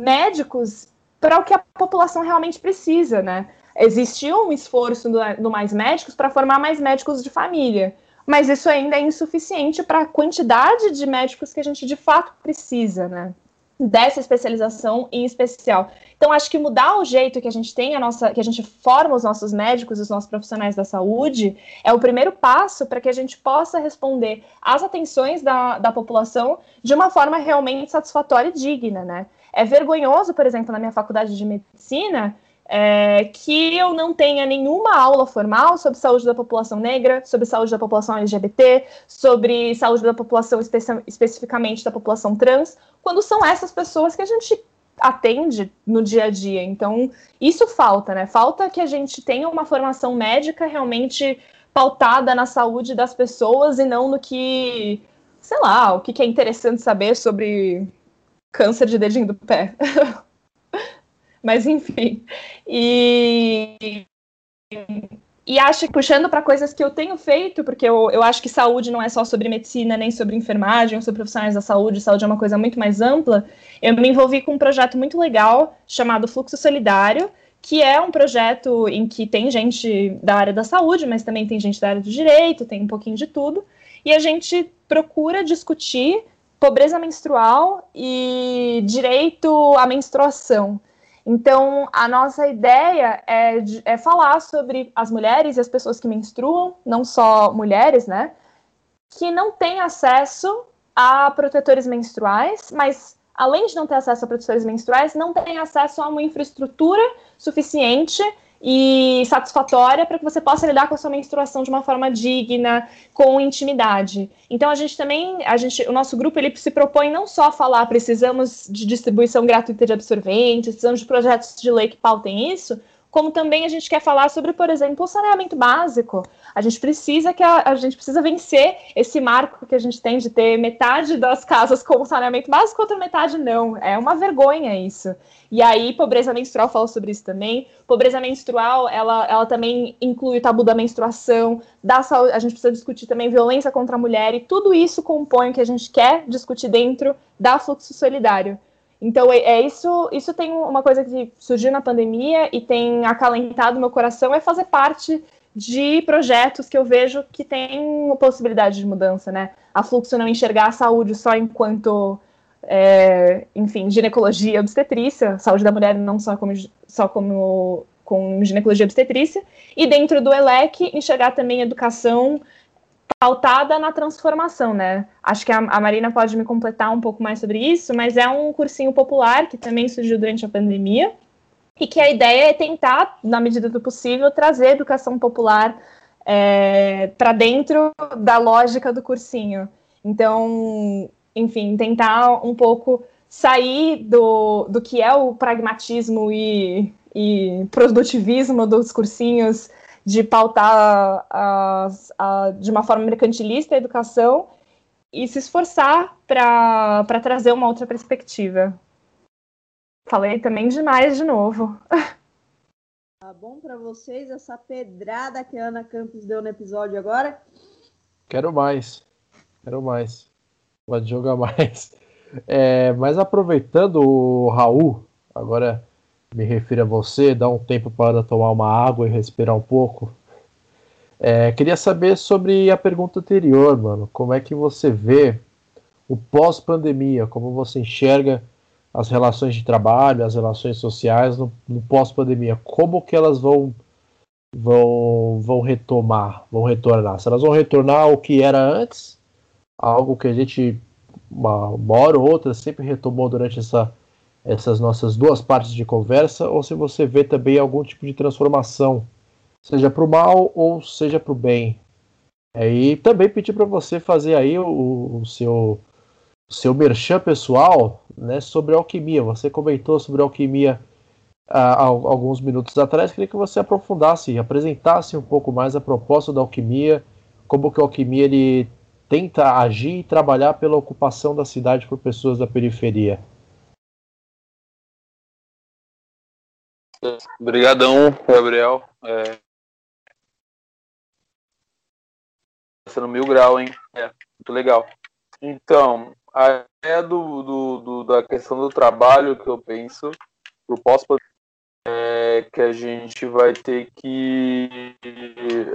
médicos para o que a população realmente precisa, né? Existiu um esforço no, no Mais Médicos para formar mais médicos de família, mas isso ainda é insuficiente para a quantidade de médicos que a gente de fato precisa, né? Dessa especialização em especial. Então, acho que mudar o jeito que a gente tem a nossa, que a gente forma os nossos médicos, os nossos profissionais da saúde, é o primeiro passo para que a gente possa responder às atenções da, da população de uma forma realmente satisfatória e digna, né? É vergonhoso, por exemplo, na minha faculdade de medicina, é, que eu não tenha nenhuma aula formal sobre saúde da população negra, sobre saúde da população LGBT, sobre saúde da população espe especificamente da população trans, quando são essas pessoas que a gente atende no dia a dia. Então, isso falta, né? Falta que a gente tenha uma formação médica realmente pautada na saúde das pessoas e não no que, sei lá, o que é interessante saber sobre câncer de dedinho do pé. Mas enfim. E, e acho que puxando para coisas que eu tenho feito, porque eu, eu acho que saúde não é só sobre medicina, nem sobre enfermagem, ou sobre profissionais da saúde, saúde é uma coisa muito mais ampla. Eu me envolvi com um projeto muito legal chamado Fluxo Solidário, que é um projeto em que tem gente da área da saúde, mas também tem gente da área do direito, tem um pouquinho de tudo. E a gente procura discutir pobreza menstrual e direito à menstruação. Então, a nossa ideia é, é falar sobre as mulheres e as pessoas que menstruam, não só mulheres, né? Que não têm acesso a protetores menstruais, mas além de não ter acesso a protetores menstruais, não têm acesso a uma infraestrutura suficiente e satisfatória para que você possa lidar com a sua menstruação de uma forma digna, com intimidade. Então a gente também, a gente, o nosso grupo ele se propõe não só a falar precisamos de distribuição gratuita de absorventes, precisamos de projetos de lei que pautem isso, como também a gente quer falar sobre, por exemplo, o saneamento básico. A gente precisa que a, a, gente precisa vencer esse marco que a gente tem de ter metade das casas com saneamento básico, outra metade não. É uma vergonha isso. E aí, pobreza menstrual fala sobre isso também. Pobreza menstrual, ela, ela também inclui o tabu da menstruação, da saúde, a gente precisa discutir também violência contra a mulher, e tudo isso compõe o que a gente quer discutir dentro da fluxo solidário. Então, é, é, isso, isso tem uma coisa que surgiu na pandemia e tem acalentado meu coração, é fazer parte de projetos que eu vejo que tem possibilidade de mudança, né? A Fluxo não enxergar a saúde só enquanto, é, enfim, ginecologia e obstetrícia, saúde da mulher não só como, só como com ginecologia e obstetrícia, e dentro do ELEC enxergar também educação pautada na transformação, né? Acho que a, a, Marina pode me completar um pouco mais sobre isso, mas é um cursinho popular que também surgiu durante a pandemia e que a ideia é tentar, na medida do possível, trazer educação popular é, para dentro da lógica do cursinho. Então, enfim, tentar um pouco sair do, do que é o pragmatismo e, e produtivismo dos cursinhos de pautar a, a, de uma forma mercantilista a educação e se esforçar para trazer uma outra perspectiva. Falei também demais de novo. Tá bom para vocês essa pedrada que a Ana Campos deu no episódio agora? Quero mais. Quero mais. Pode jogar mais. É, mas aproveitando o Raul, agora me refiro a você, dá um tempo para tomar uma água e respirar um pouco. É, queria saber sobre a pergunta anterior, mano. Como é que você vê o pós-pandemia? Como você enxerga as relações de trabalho, as relações sociais no, no pós-pandemia? Como que elas vão, vão, vão retomar, vão retornar? Se elas vão retornar ao que era antes, algo que a gente, uma, uma hora ou outra, sempre retomou durante essa, essas nossas duas partes de conversa, ou se você vê também algum tipo de transformação seja para o mal ou seja para o bem. É, e também pedir para você fazer aí o, o seu seu merchan pessoal né, sobre alquimia. Você comentou sobre alquimia há, há alguns minutos atrás. Queria que você aprofundasse e apresentasse um pouco mais a proposta da alquimia, como que a alquimia ele tenta agir e trabalhar pela ocupação da cidade por pessoas da periferia. Obrigadão, Gabriel. É, sendo mil grau, hein? É, muito legal. Então, a ideia do, do, do, da questão do trabalho que eu penso pro pós é que a gente vai ter que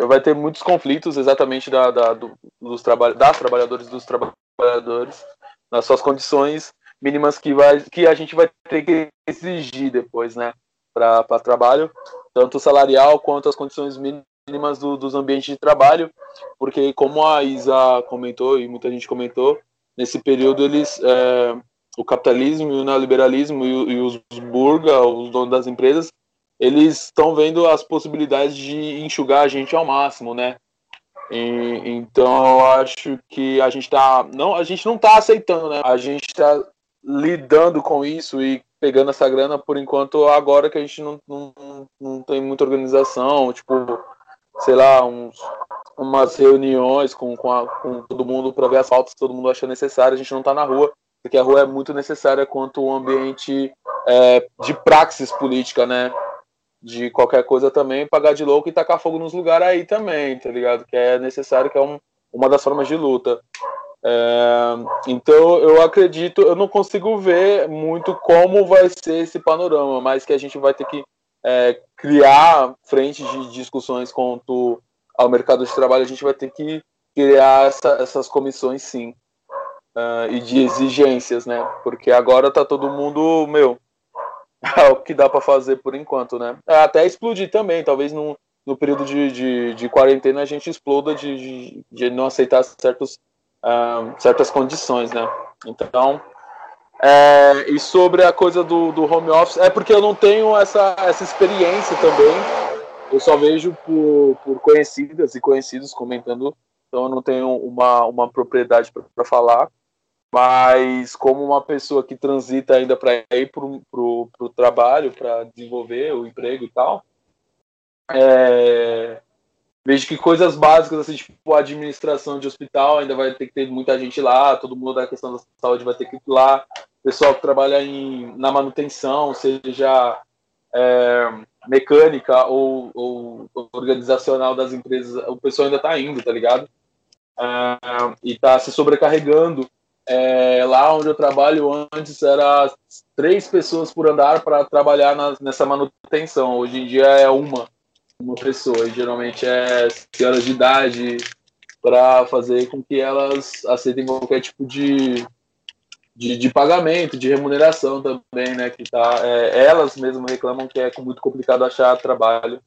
vai ter muitos conflitos exatamente da, da do, dos traba das trabalhadores dos trabalhadores nas suas condições mínimas que vai que a gente vai ter que exigir depois né para trabalho tanto salarial quanto as condições mínimas do, dos ambientes de trabalho, porque como a Isa comentou e muita gente comentou, nesse período eles é, o capitalismo e o neoliberalismo e, e os burga, os donos das empresas, eles estão vendo as possibilidades de enxugar a gente ao máximo, né? E, então eu acho que a gente tá não a gente não está aceitando, né? A gente está lidando com isso e pegando essa grana por enquanto agora que a gente não, não, não tem muita organização, tipo sei lá, uns, umas reuniões com, com, a, com todo mundo para ver as faltas que todo mundo acha necessário. A gente não está na rua, porque a rua é muito necessária quanto um ambiente é, de praxis política, né? De qualquer coisa também, pagar de louco e tacar fogo nos lugares aí também, tá ligado? Que é necessário, que é um, uma das formas de luta. É, então eu acredito, eu não consigo ver muito como vai ser esse panorama, mas que a gente vai ter que é, criar frentes de discussões quanto ao mercado de trabalho, a gente vai ter que criar essa, essas comissões, sim, uh, e de exigências, né? Porque agora tá todo mundo, meu, é o que dá para fazer por enquanto, né? É, até explodir também, talvez no, no período de, de, de quarentena a gente exploda de, de, de não aceitar certos, uh, certas condições, né? Então, é, e sobre a coisa do, do home office, é porque eu não tenho essa, essa experiência também. Eu só vejo por, por conhecidas e conhecidos comentando, então eu não tenho uma, uma propriedade para falar. Mas como uma pessoa que transita ainda para ir para o trabalho, para desenvolver o emprego e tal, é, vejo que coisas básicas, assim, tipo a administração de hospital, ainda vai ter que ter muita gente lá, todo mundo da questão da saúde vai ter que ir lá, pessoal que trabalha em, na manutenção, seja é, mecânica ou, ou, organizacional das empresas, o pessoal ainda está indo, tá ligado? É, e está se sobrecarregando. É, lá onde eu trabalho antes era três pessoas por andar para trabalhar na, nessa manutenção. Hoje em dia é uma, uma pessoa. E geralmente é senhoras de idade para fazer com que elas aceitem qualquer tipo de, de, de, pagamento, de remuneração também, né? Que tá, é, elas mesmas reclamam que é muito complicado achar trabalho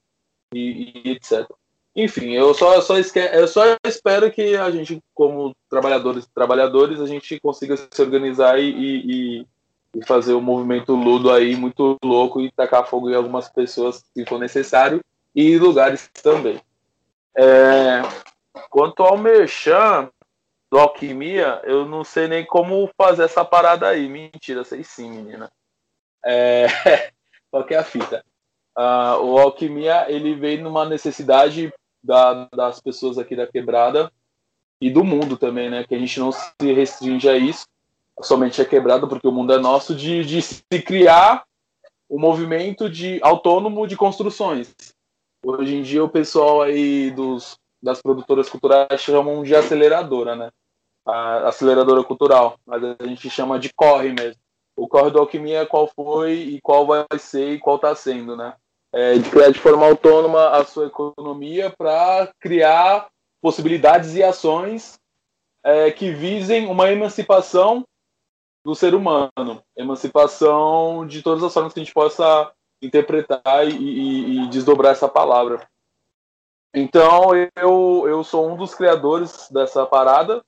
e, e etc. Enfim, eu só, só, esque, eu só espero que a gente, como trabalhadores trabalhadores, a gente consiga se organizar e, e, e fazer um movimento ludo aí muito louco e tacar fogo em algumas pessoas se for necessário e lugares também. É, quanto ao Merchan, do Alquimia, eu não sei nem como fazer essa parada aí. Mentira, sei sim, menina. É... Qual que é a fita? Uh, o Alquimia, ele veio numa necessidade da, das pessoas aqui da quebrada e do mundo também, né? Que a gente não se restringe a isso, somente é quebrado porque o mundo é nosso, de, de se criar o um movimento de autônomo de construções. Hoje em dia o pessoal aí dos, das produtoras culturais chamam de aceleradora, né? A aceleradora cultural, mas a gente chama de corre mesmo. O corre do alquimia é qual foi e qual vai ser e qual está sendo, né? É de criar de forma autônoma a sua economia para criar possibilidades e ações é, que visem uma emancipação do ser humano, emancipação de todas as formas que a gente possa interpretar e, e, e desdobrar essa palavra. Então, eu, eu sou um dos criadores dessa parada,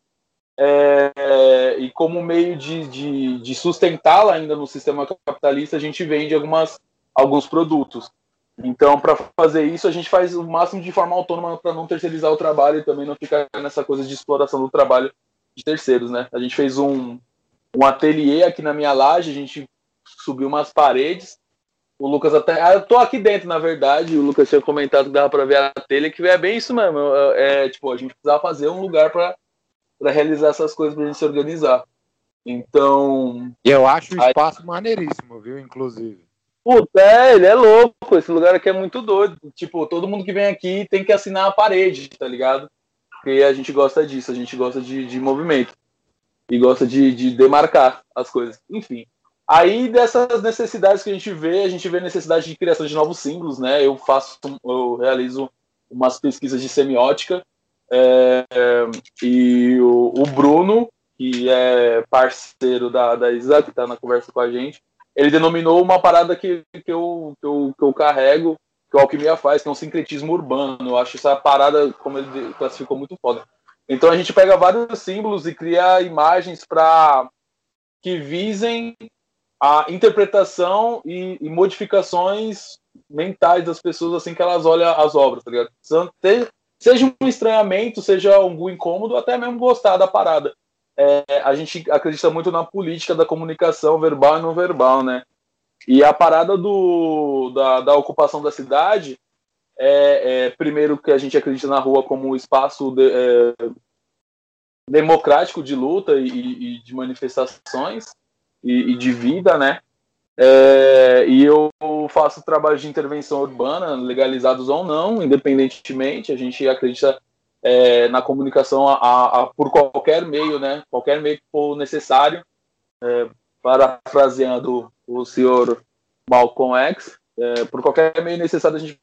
é, e como meio de, de, de sustentá-la ainda no sistema capitalista, a gente vende algumas, alguns produtos. Então, para fazer isso, a gente faz o máximo de forma autônoma para não terceirizar o trabalho e também não ficar nessa coisa de exploração do trabalho de terceiros, né? A gente fez um, um ateliê aqui na minha laje, a gente subiu umas paredes. O Lucas até. Ah, eu tô aqui dentro, na verdade. O Lucas tinha comentado que dava para ver a telha, que é bem isso mesmo. É, tipo, a gente precisava fazer um lugar para realizar essas coisas, para a gente se organizar. Então. Eu acho o espaço aí... maneiríssimo, viu? Inclusive. Puta, é, ele é louco. Esse lugar aqui é muito doido. Tipo, todo mundo que vem aqui tem que assinar a parede, tá ligado? Porque a gente gosta disso, a gente gosta de, de movimento. E gosta de, de demarcar as coisas. Enfim. Aí dessas necessidades que a gente vê, a gente vê necessidade de criação de novos símbolos, né? Eu faço, eu realizo umas pesquisas de semiótica é, e o, o, Bruno, que é parceiro da, da Isa, que está na conversa com a gente, ele denominou uma parada que, que, eu, que, eu, que eu carrego, que o Alquimia faz, que é um sincretismo urbano. Eu acho essa parada, como ele classificou, muito foda. Então a gente pega vários símbolos e cria imagens para que visem a interpretação e, e, modificações mentais das pessoas assim que elas olham as obras, tá ligado? Seja um estranhamento, seja algum incômodo, até mesmo gostar da parada é, a gente acredita muito na política da comunicação verbal e não verbal, né? E a parada do, da, da ocupação da cidade é, é, primeiro que a gente acredita na rua como um espaço de, é, democrático de luta e, e de manifestações e, e, de vida, né? É, e eu faço trabalho de intervenção urbana, legalizados ou não, independentemente. A gente acredita é, na comunicação a, a, por qualquer meio, né? Qualquer meio que for necessário. É, parafraseando o senhor Malcolm X, é, por qualquer meio necessário a gente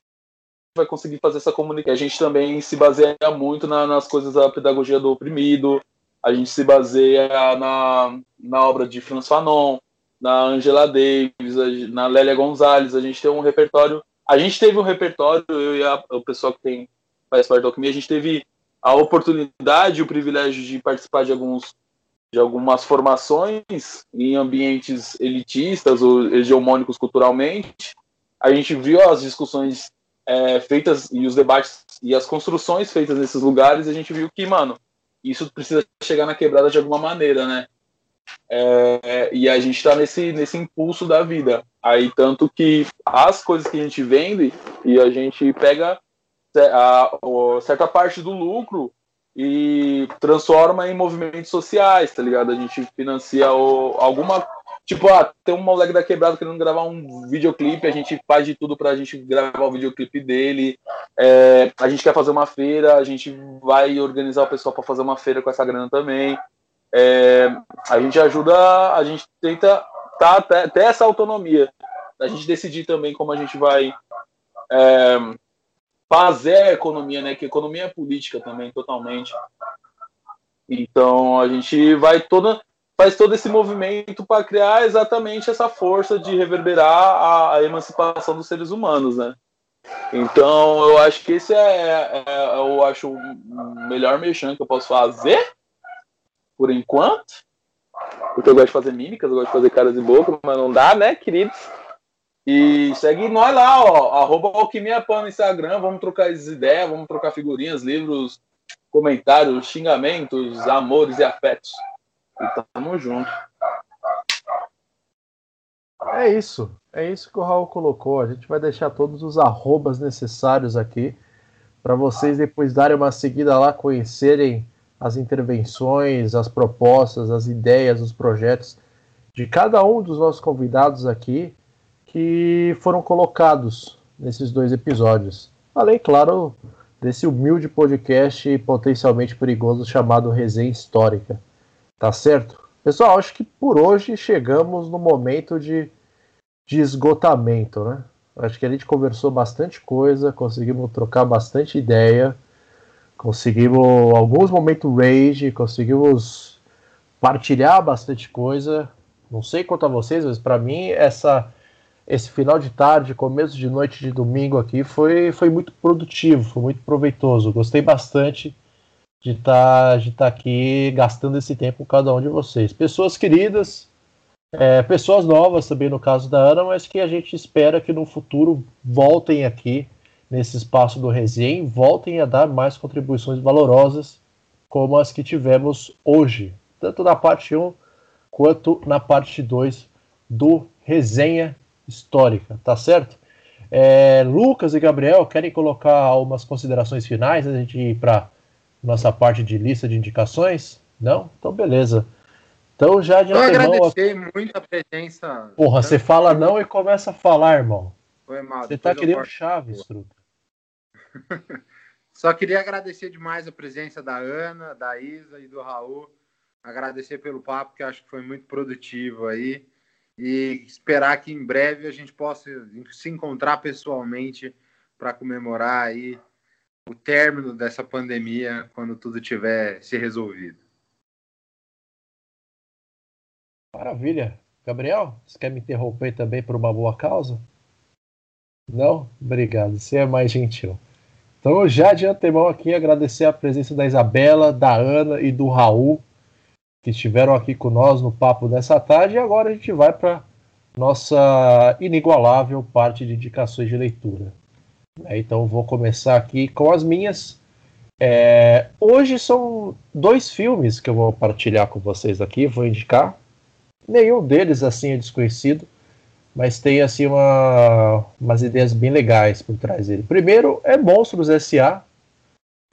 vai conseguir fazer essa comunicação. A gente também se baseia muito na, nas coisas da pedagogia do oprimido, a gente se baseia na, na obra de Franz Fanon, na Angela Davis, na Lélia Gonzalez, a gente tem um repertório, a gente teve um repertório, eu e a, o pessoal que tem faz parte da Alquimia, a gente teve a oportunidade o privilégio de participar de alguns de algumas formações em ambientes elitistas ou hegemônicos culturalmente. A gente viu as discussões é, feitas e os debates e as construções feitas nesses lugares. E a gente viu que, mano, isso precisa chegar na quebrada de alguma maneira, né? É, e a gente está nesse, nesse impulso da vida. Aí, tanto que as coisas que a gente vende e a gente pega a, a, certa parte do lucro e transforma em movimentos sociais, tá ligado? A gente financia o, alguma. Tipo, ah, tem um moleque da quebrada querendo gravar um videoclipe, a gente faz de tudo pra gente gravar o videoclipe dele. É, a gente quer fazer uma feira, a gente vai organizar o pessoal para fazer uma feira com essa grana também. É, a gente ajuda, a gente tenta tá, ter, ter essa autonomia. A gente decidir também como a gente vai. É, fazer a economia, né? Que economia é política também, totalmente. Então a gente vai toda faz todo esse movimento para criar exatamente essa força de reverberar a, a, emancipação dos seres humanos, né? Então eu acho que esse é, é, é eu acho o melhor mexão que eu posso fazer por enquanto. Porque eu gosto de fazer mímicas, eu gosto de fazer caras e boca, mas não dá, né, queridos? E segue nós lá, ó, arroba Alquimia Pan no Instagram, vamos trocar as ideias, vamos trocar figurinhas, livros, comentários, xingamentos, amores e afetos. E tamo junto. É isso, é isso que o Raul colocou. A gente vai deixar todos os arrobas necessários aqui para vocês depois darem uma seguida lá, conhecerem as intervenções, as propostas, as ideias, os projetos de cada um dos nossos convidados aqui que foram colocados nesses dois episódios. Além, claro, desse humilde podcast potencialmente perigoso chamado Resenha Histórica. Tá certo? Pessoal, acho que por hoje chegamos no momento de, de esgotamento, né? Acho que a gente conversou bastante coisa, conseguimos trocar bastante ideia, conseguimos alguns momentos rage, conseguimos partilhar bastante coisa. Não sei quanto a vocês, mas para mim essa esse final de tarde, começo de noite de domingo aqui foi, foi muito produtivo, foi muito proveitoso. Gostei bastante de estar tá, de tá aqui gastando esse tempo com cada um de vocês. Pessoas queridas, é, pessoas novas também no caso da Ana, mas que a gente espera que no futuro voltem aqui nesse espaço do resenha, voltem a dar mais contribuições valorosas como as que tivemos hoje, tanto na parte 1 quanto na parte 2 do resenha histórica, tá certo? É, Lucas e Gabriel querem colocar algumas considerações finais a gente ir para nossa parte de lista de indicações? Não? Então, beleza. Então, já de Eu agradecer muito a presença. Porra, você fala não e começa a falar, irmão. Foi mal. Você tá querendo chaves, truta. Só queria agradecer demais a presença da Ana, da Isa e do Raul. Agradecer pelo papo, que acho que foi muito produtivo aí e esperar que em breve a gente possa se encontrar pessoalmente para comemorar aí o término dessa pandemia quando tudo tiver se resolvido. Maravilha. Gabriel, você quer me interromper também por uma boa causa? Não? Obrigado, você é mais gentil. Então, já de antemão aqui, agradecer a presença da Isabela, da Ana e do Raul que estiveram aqui com nós no papo dessa tarde. E agora a gente vai para nossa inigualável parte de indicações de leitura. É, então vou começar aqui com as minhas. É, hoje são dois filmes que eu vou partilhar com vocês aqui, vou indicar. Nenhum deles assim é desconhecido, mas tem assim uma, umas ideias bem legais por trás dele. Primeiro é Monstros S.A.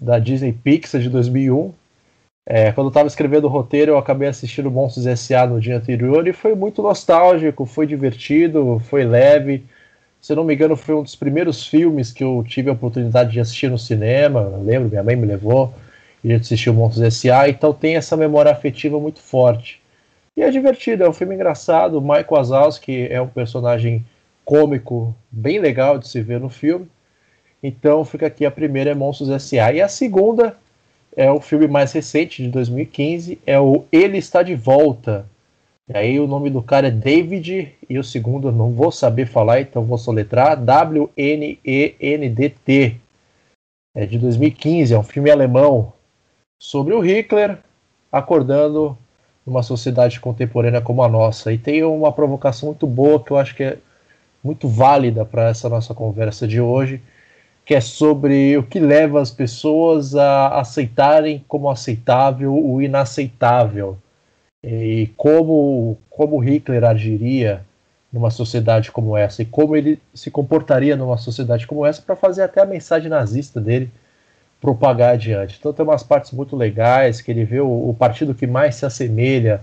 da Disney Pixar de 2001, é, quando eu estava escrevendo o roteiro, eu acabei assistindo Monstros S.A. no dia anterior e foi muito nostálgico, foi divertido, foi leve. Se não me engano, foi um dos primeiros filmes que eu tive a oportunidade de assistir no cinema. Eu lembro, minha mãe me levou e a gente assistiu Monstros S.A., então tem essa memória afetiva muito forte. E é divertido, é um filme engraçado. O Michael Wazowski é um personagem cômico bem legal de se ver no filme. Então fica aqui a primeira é Monstros S.A. E a segunda é o filme mais recente, de 2015, é o Ele Está de Volta. E aí o nome do cara é David, e o segundo eu não vou saber falar, então vou soletrar, W-N-E-N-D-T. É de 2015, é um filme alemão sobre o Hitler acordando numa sociedade contemporânea como a nossa. E tem uma provocação muito boa que eu acho que é muito válida para essa nossa conversa de hoje, que é sobre o que leva as pessoas a aceitarem como aceitável o inaceitável e como como Hitler agiria numa sociedade como essa e como ele se comportaria numa sociedade como essa para fazer até a mensagem nazista dele propagar adiante. Então tem umas partes muito legais que ele vê o, o partido que mais se assemelha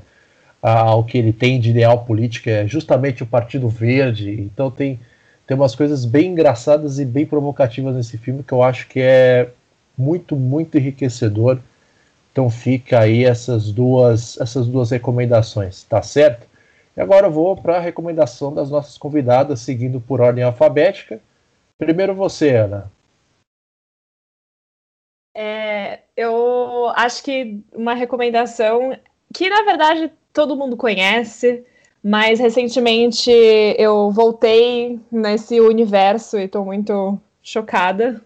ao que ele tem de ideal político é justamente o Partido Verde. Então tem tem umas coisas bem engraçadas e bem provocativas nesse filme que eu acho que é muito, muito enriquecedor. Então fica aí essas duas, essas duas recomendações, tá certo? E agora eu vou para a recomendação das nossas convidadas, seguindo por ordem alfabética. Primeiro você, Ana. É, eu acho que uma recomendação que, na verdade, todo mundo conhece, mas recentemente eu voltei nesse universo e estou muito chocada.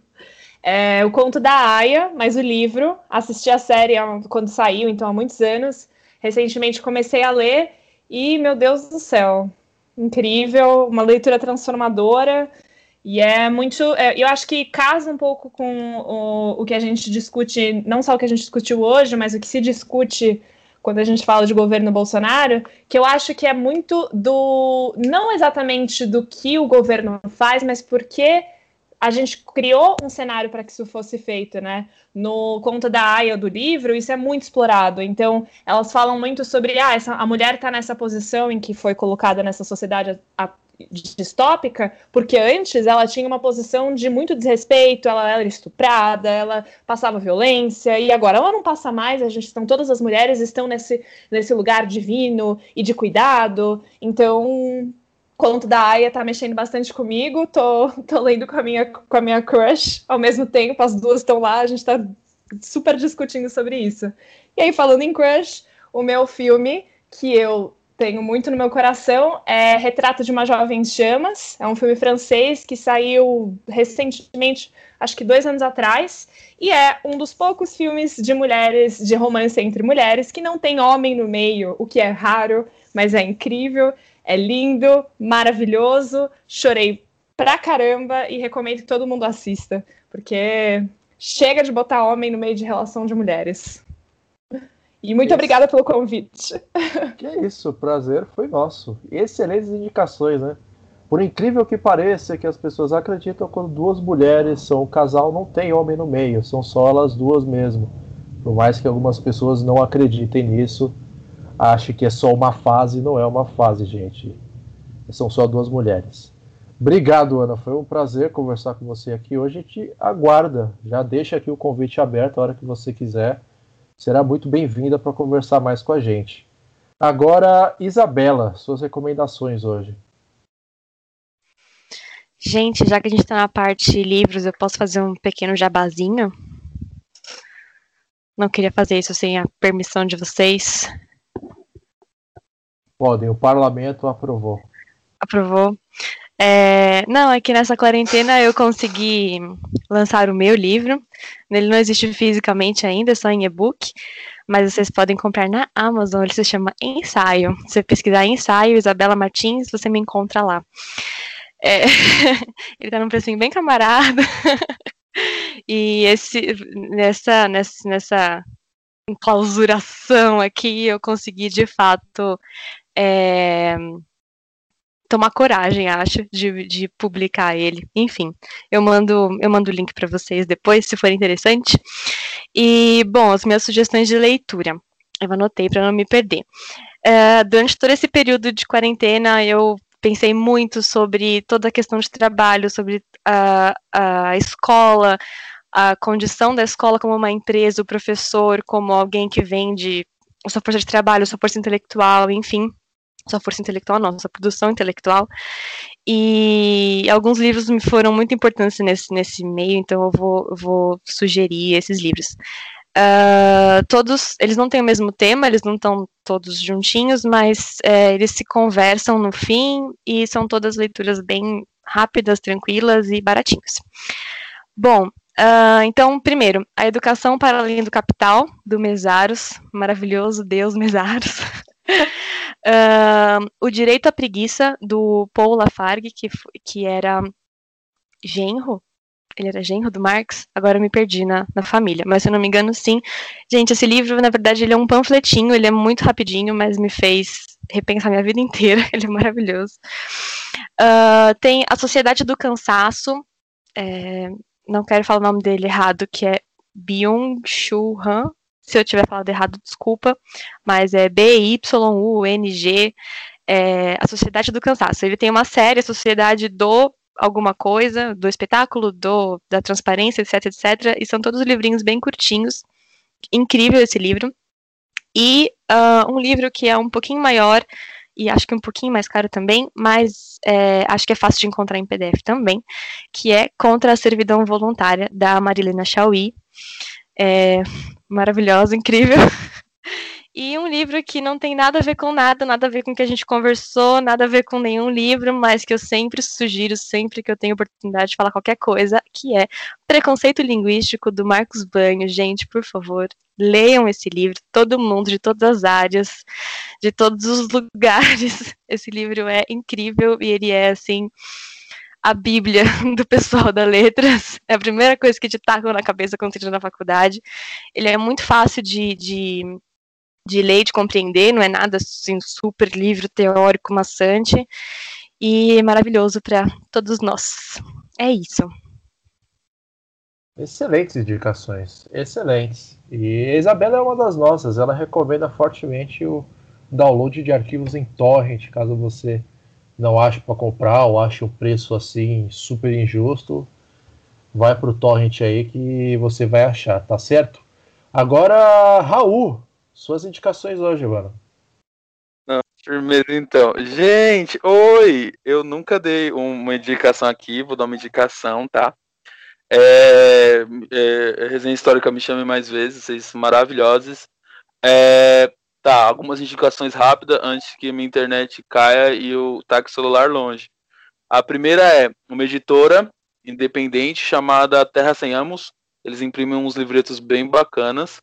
É, o conto da Aya, mas o livro. Assisti a série quando saiu, então há muitos anos. Recentemente comecei a ler e, meu Deus do céu, incrível, uma leitura transformadora. E é muito. É, eu acho que casa um pouco com o, o que a gente discute, não só o que a gente discutiu hoje, mas o que se discute quando a gente fala de governo Bolsonaro, que eu acho que é muito do. não exatamente do que o governo faz, mas porque a gente criou um cenário para que isso fosse feito, né? No conto da Aya do livro, isso é muito explorado. Então, elas falam muito sobre ah, essa, a mulher está nessa posição em que foi colocada nessa sociedade a, distópica, porque antes ela tinha uma posição de muito desrespeito, ela era estuprada, ela passava violência, e agora ela não passa mais, a gente estão todas as mulheres estão nesse, nesse lugar divino e de cuidado. Então, conto da Aya tá mexendo bastante comigo, tô, tô lendo com a, minha, com a minha crush ao mesmo tempo, as duas estão lá, a gente tá super discutindo sobre isso. E aí, falando em crush, o meu filme, que eu tenho muito no meu coração, é Retrato de uma Jovem Chamas, é um filme francês que saiu recentemente, acho que dois anos atrás, e é um dos poucos filmes de mulheres, de romance entre mulheres, que não tem homem no meio, o que é raro, mas é incrível. É lindo, maravilhoso. Chorei pra caramba e recomendo que todo mundo assista, porque chega de botar homem no meio de relação de mulheres. E muito isso. obrigada pelo convite. Que isso, prazer foi nosso. Excelentes indicações, né? Por incrível que pareça, que as pessoas acreditam quando duas mulheres são um casal, não tem homem no meio, são só elas duas mesmo. Por mais que algumas pessoas não acreditem nisso, ache que é só uma fase, não é uma fase, gente. São só duas mulheres. Obrigado, Ana. Foi um prazer conversar com você aqui hoje. Gente aguarda. Já deixa aqui o convite aberto a hora que você quiser. Será muito bem-vinda para conversar mais com a gente. Agora, Isabela, suas recomendações hoje. Gente, já que a gente está na parte livros, eu posso fazer um pequeno jabazinho? Não queria fazer isso sem a permissão de vocês. Podem, o parlamento aprovou. Aprovou. É, não, é que nessa quarentena eu consegui lançar o meu livro. Ele não existe fisicamente ainda, é só em e-book, mas vocês podem comprar na Amazon. Ele se chama Ensaio. Se você pesquisar Ensaio, Isabela Martins, você me encontra lá. É, ele tá num precinho bem camarada. e esse, nessa, nessa, nessa enclausuração aqui, eu consegui de fato é, tomar coragem, acho, de, de, publicar ele. Enfim, eu mando eu mando o link para vocês depois, se for interessante. E bom, as minhas sugestões de leitura, eu anotei para não me perder. É, durante todo esse período de quarentena, eu pensei muito sobre toda a questão de trabalho, sobre a, a escola, a condição da escola como uma empresa, o professor como alguém que vende a sua força de trabalho, a sua força intelectual, enfim sua força intelectual, não, sua produção intelectual. E alguns livros me foram muito importantes nesse, nesse meio, então eu vou, vou sugerir esses livros. Uh, todos, eles não têm o mesmo tema, eles não estão todos juntinhos, mas é, eles se conversam no fim e são todas leituras bem rápidas, tranquilas e baratinhas. Bom, uh, então, primeiro, A Educação para Além do Capital, do Mesaros, maravilhoso Deus Mesaros. Uh, o Direito à Preguiça, do Paul Lafargue, que, que era genro, ele era genro do Marx, agora eu me perdi na, na família, mas se eu não me engano, sim. Gente, esse livro, na verdade, ele é um panfletinho, ele é muito rapidinho, mas me fez repensar minha vida inteira, ele é maravilhoso. Uh, tem A Sociedade do Cansaço, é, não quero falar o nome dele errado, que é Byung-Chul Han, se eu tiver falado errado, desculpa, mas é B-Y-U-N-G, é, a Sociedade do Cansaço. Ele tem uma série, a Sociedade do alguma coisa, do espetáculo, do, da transparência, etc, etc, e são todos livrinhos bem curtinhos. Incrível esse livro. E uh, um livro que é um pouquinho maior, e acho que um pouquinho mais caro também, mas é, acho que é fácil de encontrar em PDF também, que é Contra a Servidão Voluntária, da Marilena Chauí. É, maravilhosa, incrível. E um livro que não tem nada a ver com nada, nada a ver com o que a gente conversou, nada a ver com nenhum livro, mas que eu sempre sugiro, sempre que eu tenho oportunidade de falar qualquer coisa, que é Preconceito Linguístico, do Marcos Banho. Gente, por favor, leiam esse livro, todo mundo, de todas as áreas, de todos os lugares. Esse livro é incrível e ele é, assim, a Bíblia do pessoal da letras. É a primeira coisa que te tacam na cabeça quando entra na faculdade. Ele é muito fácil de, de, de ler, de compreender, não é nada assim, super livro teórico maçante. E é maravilhoso para todos nós. É isso. Excelentes indicações, excelentes. E a Isabela é uma das nossas, ela recomenda fortemente o download de arquivos em torrent, caso você não ache para comprar ou ache um preço assim super injusto, vai pro torrent aí que você vai achar, tá certo? Agora, Raul, suas indicações hoje, mano. Não, então. Gente, oi! Eu nunca dei uma indicação aqui, vou dar uma indicação, tá? É, é, resenha histórica me chame mais vezes, vocês maravilhosos. É, tá, algumas indicações rápidas antes que minha internet caia e o taque celular longe. A primeira é uma editora independente chamada Terra Sem Amos. Eles imprimem uns livretos bem bacanas.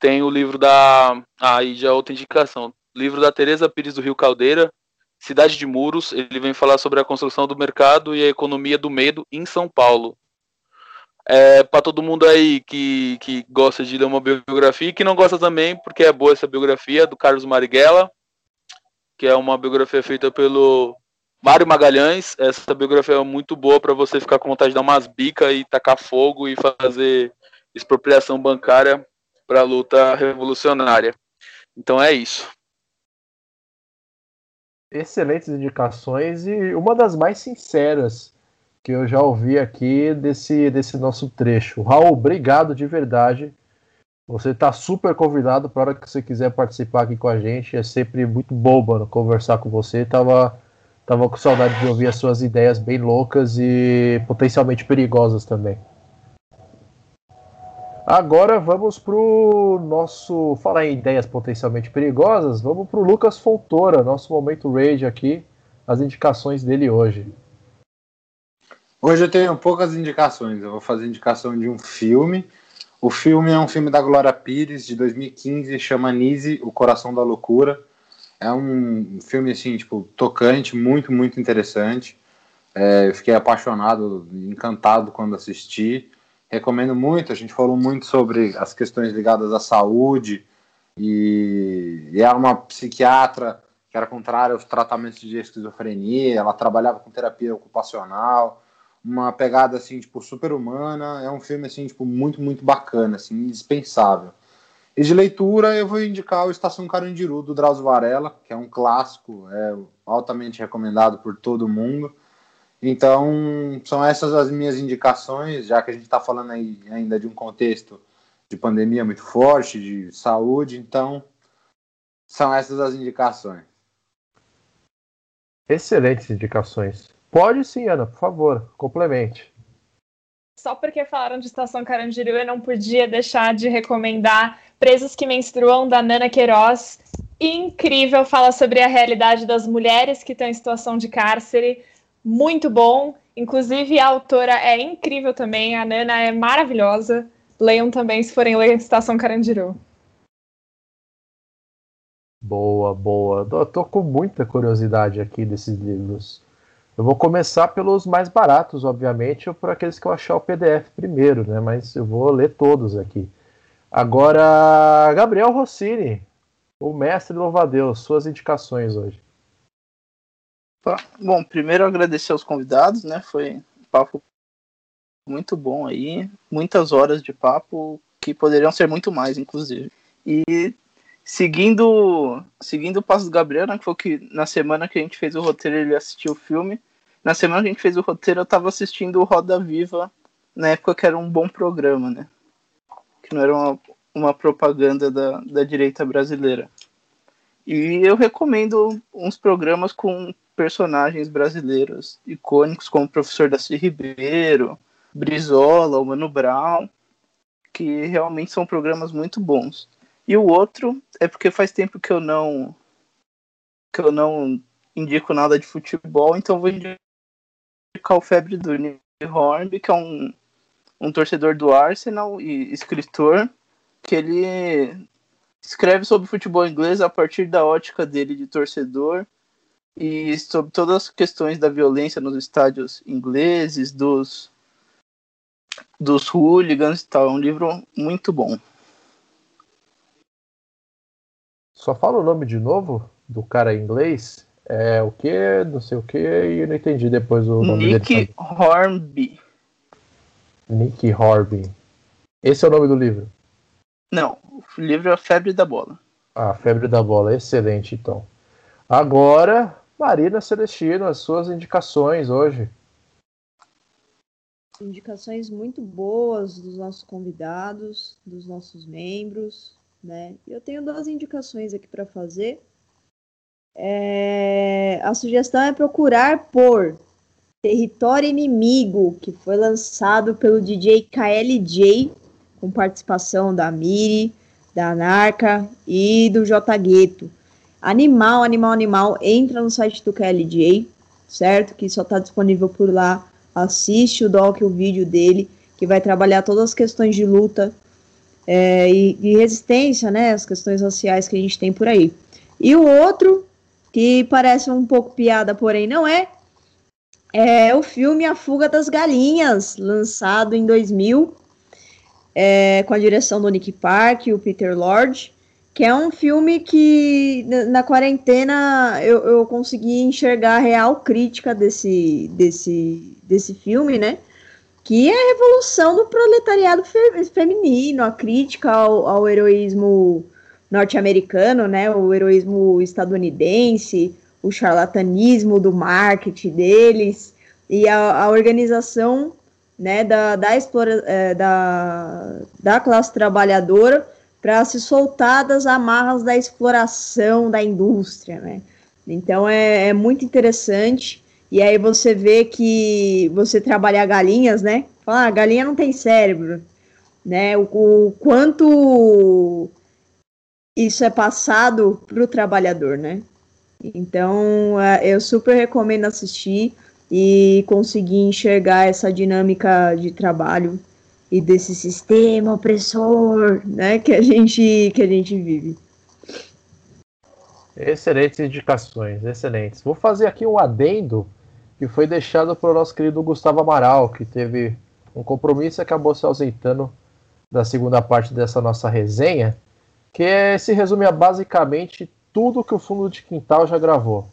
Tem o livro da. Ah, aí já é outra indicação. Livro da Teresa Pires do Rio Caldeira, Cidade de Muros. Ele vem falar sobre a construção do mercado e a economia do medo em São Paulo. É, para todo mundo aí que, que gosta de ler uma biografia e que não gosta também, porque é boa essa biografia do Carlos Marighella, que é uma biografia feita pelo Mário Magalhães. Essa biografia é muito boa para você ficar com vontade de dar umas bicas e tacar fogo e fazer expropriação bancária para a luta revolucionária. Então é isso. Excelentes indicações e uma das mais sinceras que eu já ouvi aqui desse, desse nosso trecho. Raul, obrigado de verdade. Você está super convidado para a hora que você quiser participar aqui com a gente. É sempre muito bom, mano, conversar com você. Tava, tava com saudade de ouvir as suas ideias bem loucas e potencialmente perigosas também. Agora vamos pro nosso. Falar em ideias potencialmente perigosas, vamos pro Lucas Fontoura, nosso momento rage aqui, as indicações dele hoje. Hoje eu tenho poucas indicações. Eu vou fazer indicação de um filme. O filme é um filme da Glória Pires, de 2015, chama Nise, O Coração da Loucura. É um filme, assim, tipo, tocante, muito, muito interessante. É, eu fiquei apaixonado, encantado quando assisti. Recomendo muito, a gente falou muito sobre as questões ligadas à saúde. E, e é uma psiquiatra que era contrária aos tratamentos de esquizofrenia, ela trabalhava com terapia ocupacional uma pegada assim, tipo, super humana. É um filme assim, tipo, muito, muito bacana, assim, indispensável. E de leitura, eu vou indicar o Estação Carandiru do Drauzio Varela, que é um clássico, é altamente recomendado por todo mundo. Então, são essas as minhas indicações, já que a gente está falando aí ainda de um contexto de pandemia muito forte, de saúde, então são essas as indicações. Excelentes indicações. Pode sim, Ana, por favor, complemente. Só porque falaram de Estação Carandiru, eu não podia deixar de recomendar Presos que Menstruam, da Nana Queiroz. Incrível, fala sobre a realidade das mulheres que estão em situação de cárcere. Muito bom. Inclusive, a autora é incrível também, a Nana é maravilhosa. Leiam também se forem ler Estação Carandiru. Boa, boa. Tô com muita curiosidade aqui desses livros. Eu vou começar pelos mais baratos, obviamente, ou por aqueles que eu achar o PDF primeiro, né? Mas eu vou ler todos aqui. Agora, Gabriel Rossini, o mestre louva-a-Deus, suas indicações hoje. Bom, primeiro agradecer aos convidados, né? Foi um papo muito bom aí, muitas horas de papo que poderiam ser muito mais, inclusive. E seguindo seguindo o passo do Gabriel, né, que foi que na semana que a gente fez o roteiro ele assistiu o filme na semana que a gente fez o roteiro, eu tava assistindo o Roda Viva, na época que era um bom programa, né? Que não era uma, uma propaganda da, da direita brasileira. E eu recomendo uns programas com personagens brasileiros icônicos, como o professor Daci Ribeiro, Brizola, o Mano Brown, que realmente são programas muito bons. E o outro é porque faz tempo que eu não que eu não indico nada de futebol, então vou indicar o febre do Neil Hornby, que é um, um torcedor do Arsenal e escritor, que ele escreve sobre futebol inglês a partir da ótica dele de torcedor e sobre todas as questões da violência nos estádios ingleses, dos dos hooligans e tal. É um livro muito bom. Só fala o nome de novo do cara em inglês é o que, não sei o que, e eu não entendi depois o nome Nick dele. Hornby. Nick Horby. Esse é o nome do livro? Não, o livro é A Febre da Bola. A Febre da Bola, excelente então. Agora, Marina Celestino, as suas indicações hoje. Indicações muito boas dos nossos convidados, dos nossos membros, né? Eu tenho duas indicações aqui para fazer. É... A sugestão é procurar por Território Inimigo, que foi lançado pelo DJ KLJ, com participação da Miri, da Narca e do J Gueto. Animal, animal, animal, entra no site do KLJ, certo? Que só está disponível por lá. Assiste o doc, o vídeo dele, que vai trabalhar todas as questões de luta é, e, e resistência, né? As questões raciais que a gente tem por aí. E o outro, que parece um pouco piada, porém não é, é o filme A Fuga das Galinhas, lançado em 2000, é, com a direção do Nick Park e o Peter Lord, que é um filme que na quarentena eu, eu consegui enxergar a real crítica desse, desse, desse filme, né? Que é a revolução do proletariado fe feminino, a crítica ao, ao heroísmo norte-americano, né? O heroísmo estadunidense, o charlatanismo do marketing deles e a, a organização né, da, da, explora, é, da, da classe trabalhadora para se soltar das amarras da exploração da indústria, né? Então é, é, muito interessante. E aí você vê que você trabalhar galinhas, né? Fala, ah, galinha não tem cérebro, né? O, o quanto isso é passado para o trabalhador, né? Então é, eu super recomendo assistir e conseguir enxergar essa dinâmica de trabalho e desse sistema opressor, né, que a gente que a gente vive. Excelentes indicações, excelentes. Vou fazer aqui um adendo que foi deixado pelo nosso querido Gustavo Amaral, que teve um compromisso e acabou se ausentando da segunda parte dessa nossa resenha, que é, se resume a basicamente tudo que o Fundo de Quintal já gravou.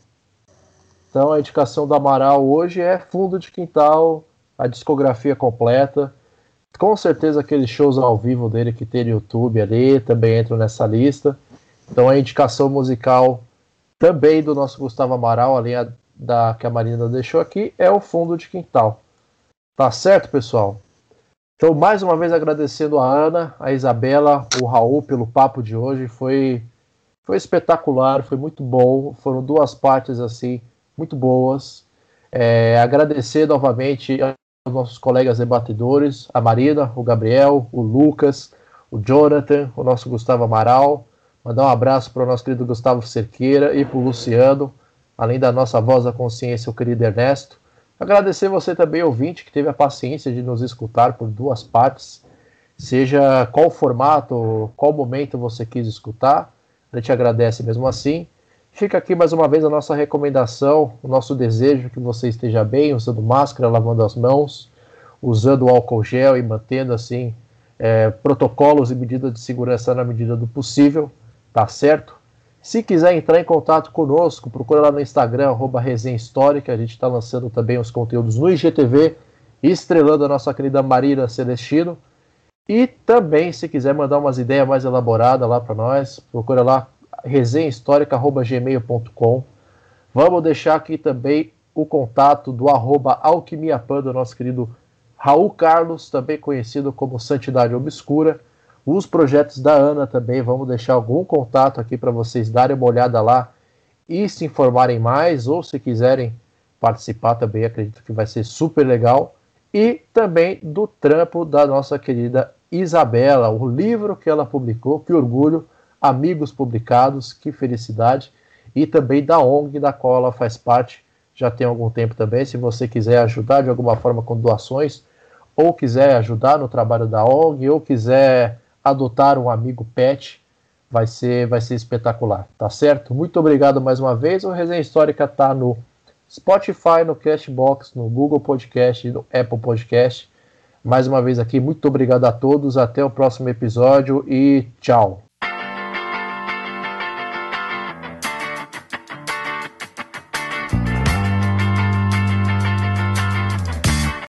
Então a indicação do Amaral hoje é Fundo de Quintal, a discografia completa. Com certeza aqueles shows ao vivo dele que tem no YouTube ali também entram nessa lista. Então a indicação musical também do nosso Gustavo Amaral, além da que a Marina deixou aqui, é o Fundo de Quintal. Tá certo, pessoal? Então, mais uma vez agradecendo a Ana, a Isabela, o Raul pelo papo de hoje. Foi, foi espetacular, foi muito bom. Foram duas partes assim muito boas. É, agradecer novamente aos nossos colegas debatedores, a Marina, o Gabriel, o Lucas, o Jonathan, o nosso Gustavo Amaral. Mandar um abraço para o nosso querido Gustavo Cerqueira e para o Luciano, além da nossa voz da consciência, o querido Ernesto. Agradecer você também, ouvinte, que teve a paciência de nos escutar por duas partes, seja qual formato, qual momento você quis escutar. A gente agradece mesmo assim. Fica aqui mais uma vez a nossa recomendação, o nosso desejo que você esteja bem, usando máscara, lavando as mãos, usando álcool gel e mantendo assim é, protocolos e medidas de segurança na medida do possível, tá certo? Se quiser entrar em contato conosco, procura lá no Instagram, arroba Resenha Histórica, a gente está lançando também os conteúdos no IGTV, estrelando a nossa querida Marina Celestino. E também, se quiser mandar umas ideias mais elaboradas lá para nós, procura lá resenhahistórica.gmail.com. Vamos deixar aqui também o contato do arroba Alquimiapan, do nosso querido Raul Carlos, também conhecido como Santidade Obscura. Os projetos da Ana também, vamos deixar algum contato aqui para vocês darem uma olhada lá e se informarem mais, ou se quiserem participar também, acredito que vai ser super legal. E também do trampo da nossa querida Isabela, o livro que ela publicou, que orgulho, Amigos Publicados, que felicidade, e também da ONG, da qual ela faz parte já tem algum tempo também. Se você quiser ajudar de alguma forma com doações, ou quiser ajudar no trabalho da ONG, ou quiser adotar um amigo pet, vai ser, vai ser espetacular, tá certo? Muito obrigado mais uma vez. O Resenha Histórica está no Spotify, no Cashbox, no Google Podcast no Apple Podcast. Mais uma vez aqui, muito obrigado a todos. Até o próximo episódio e tchau.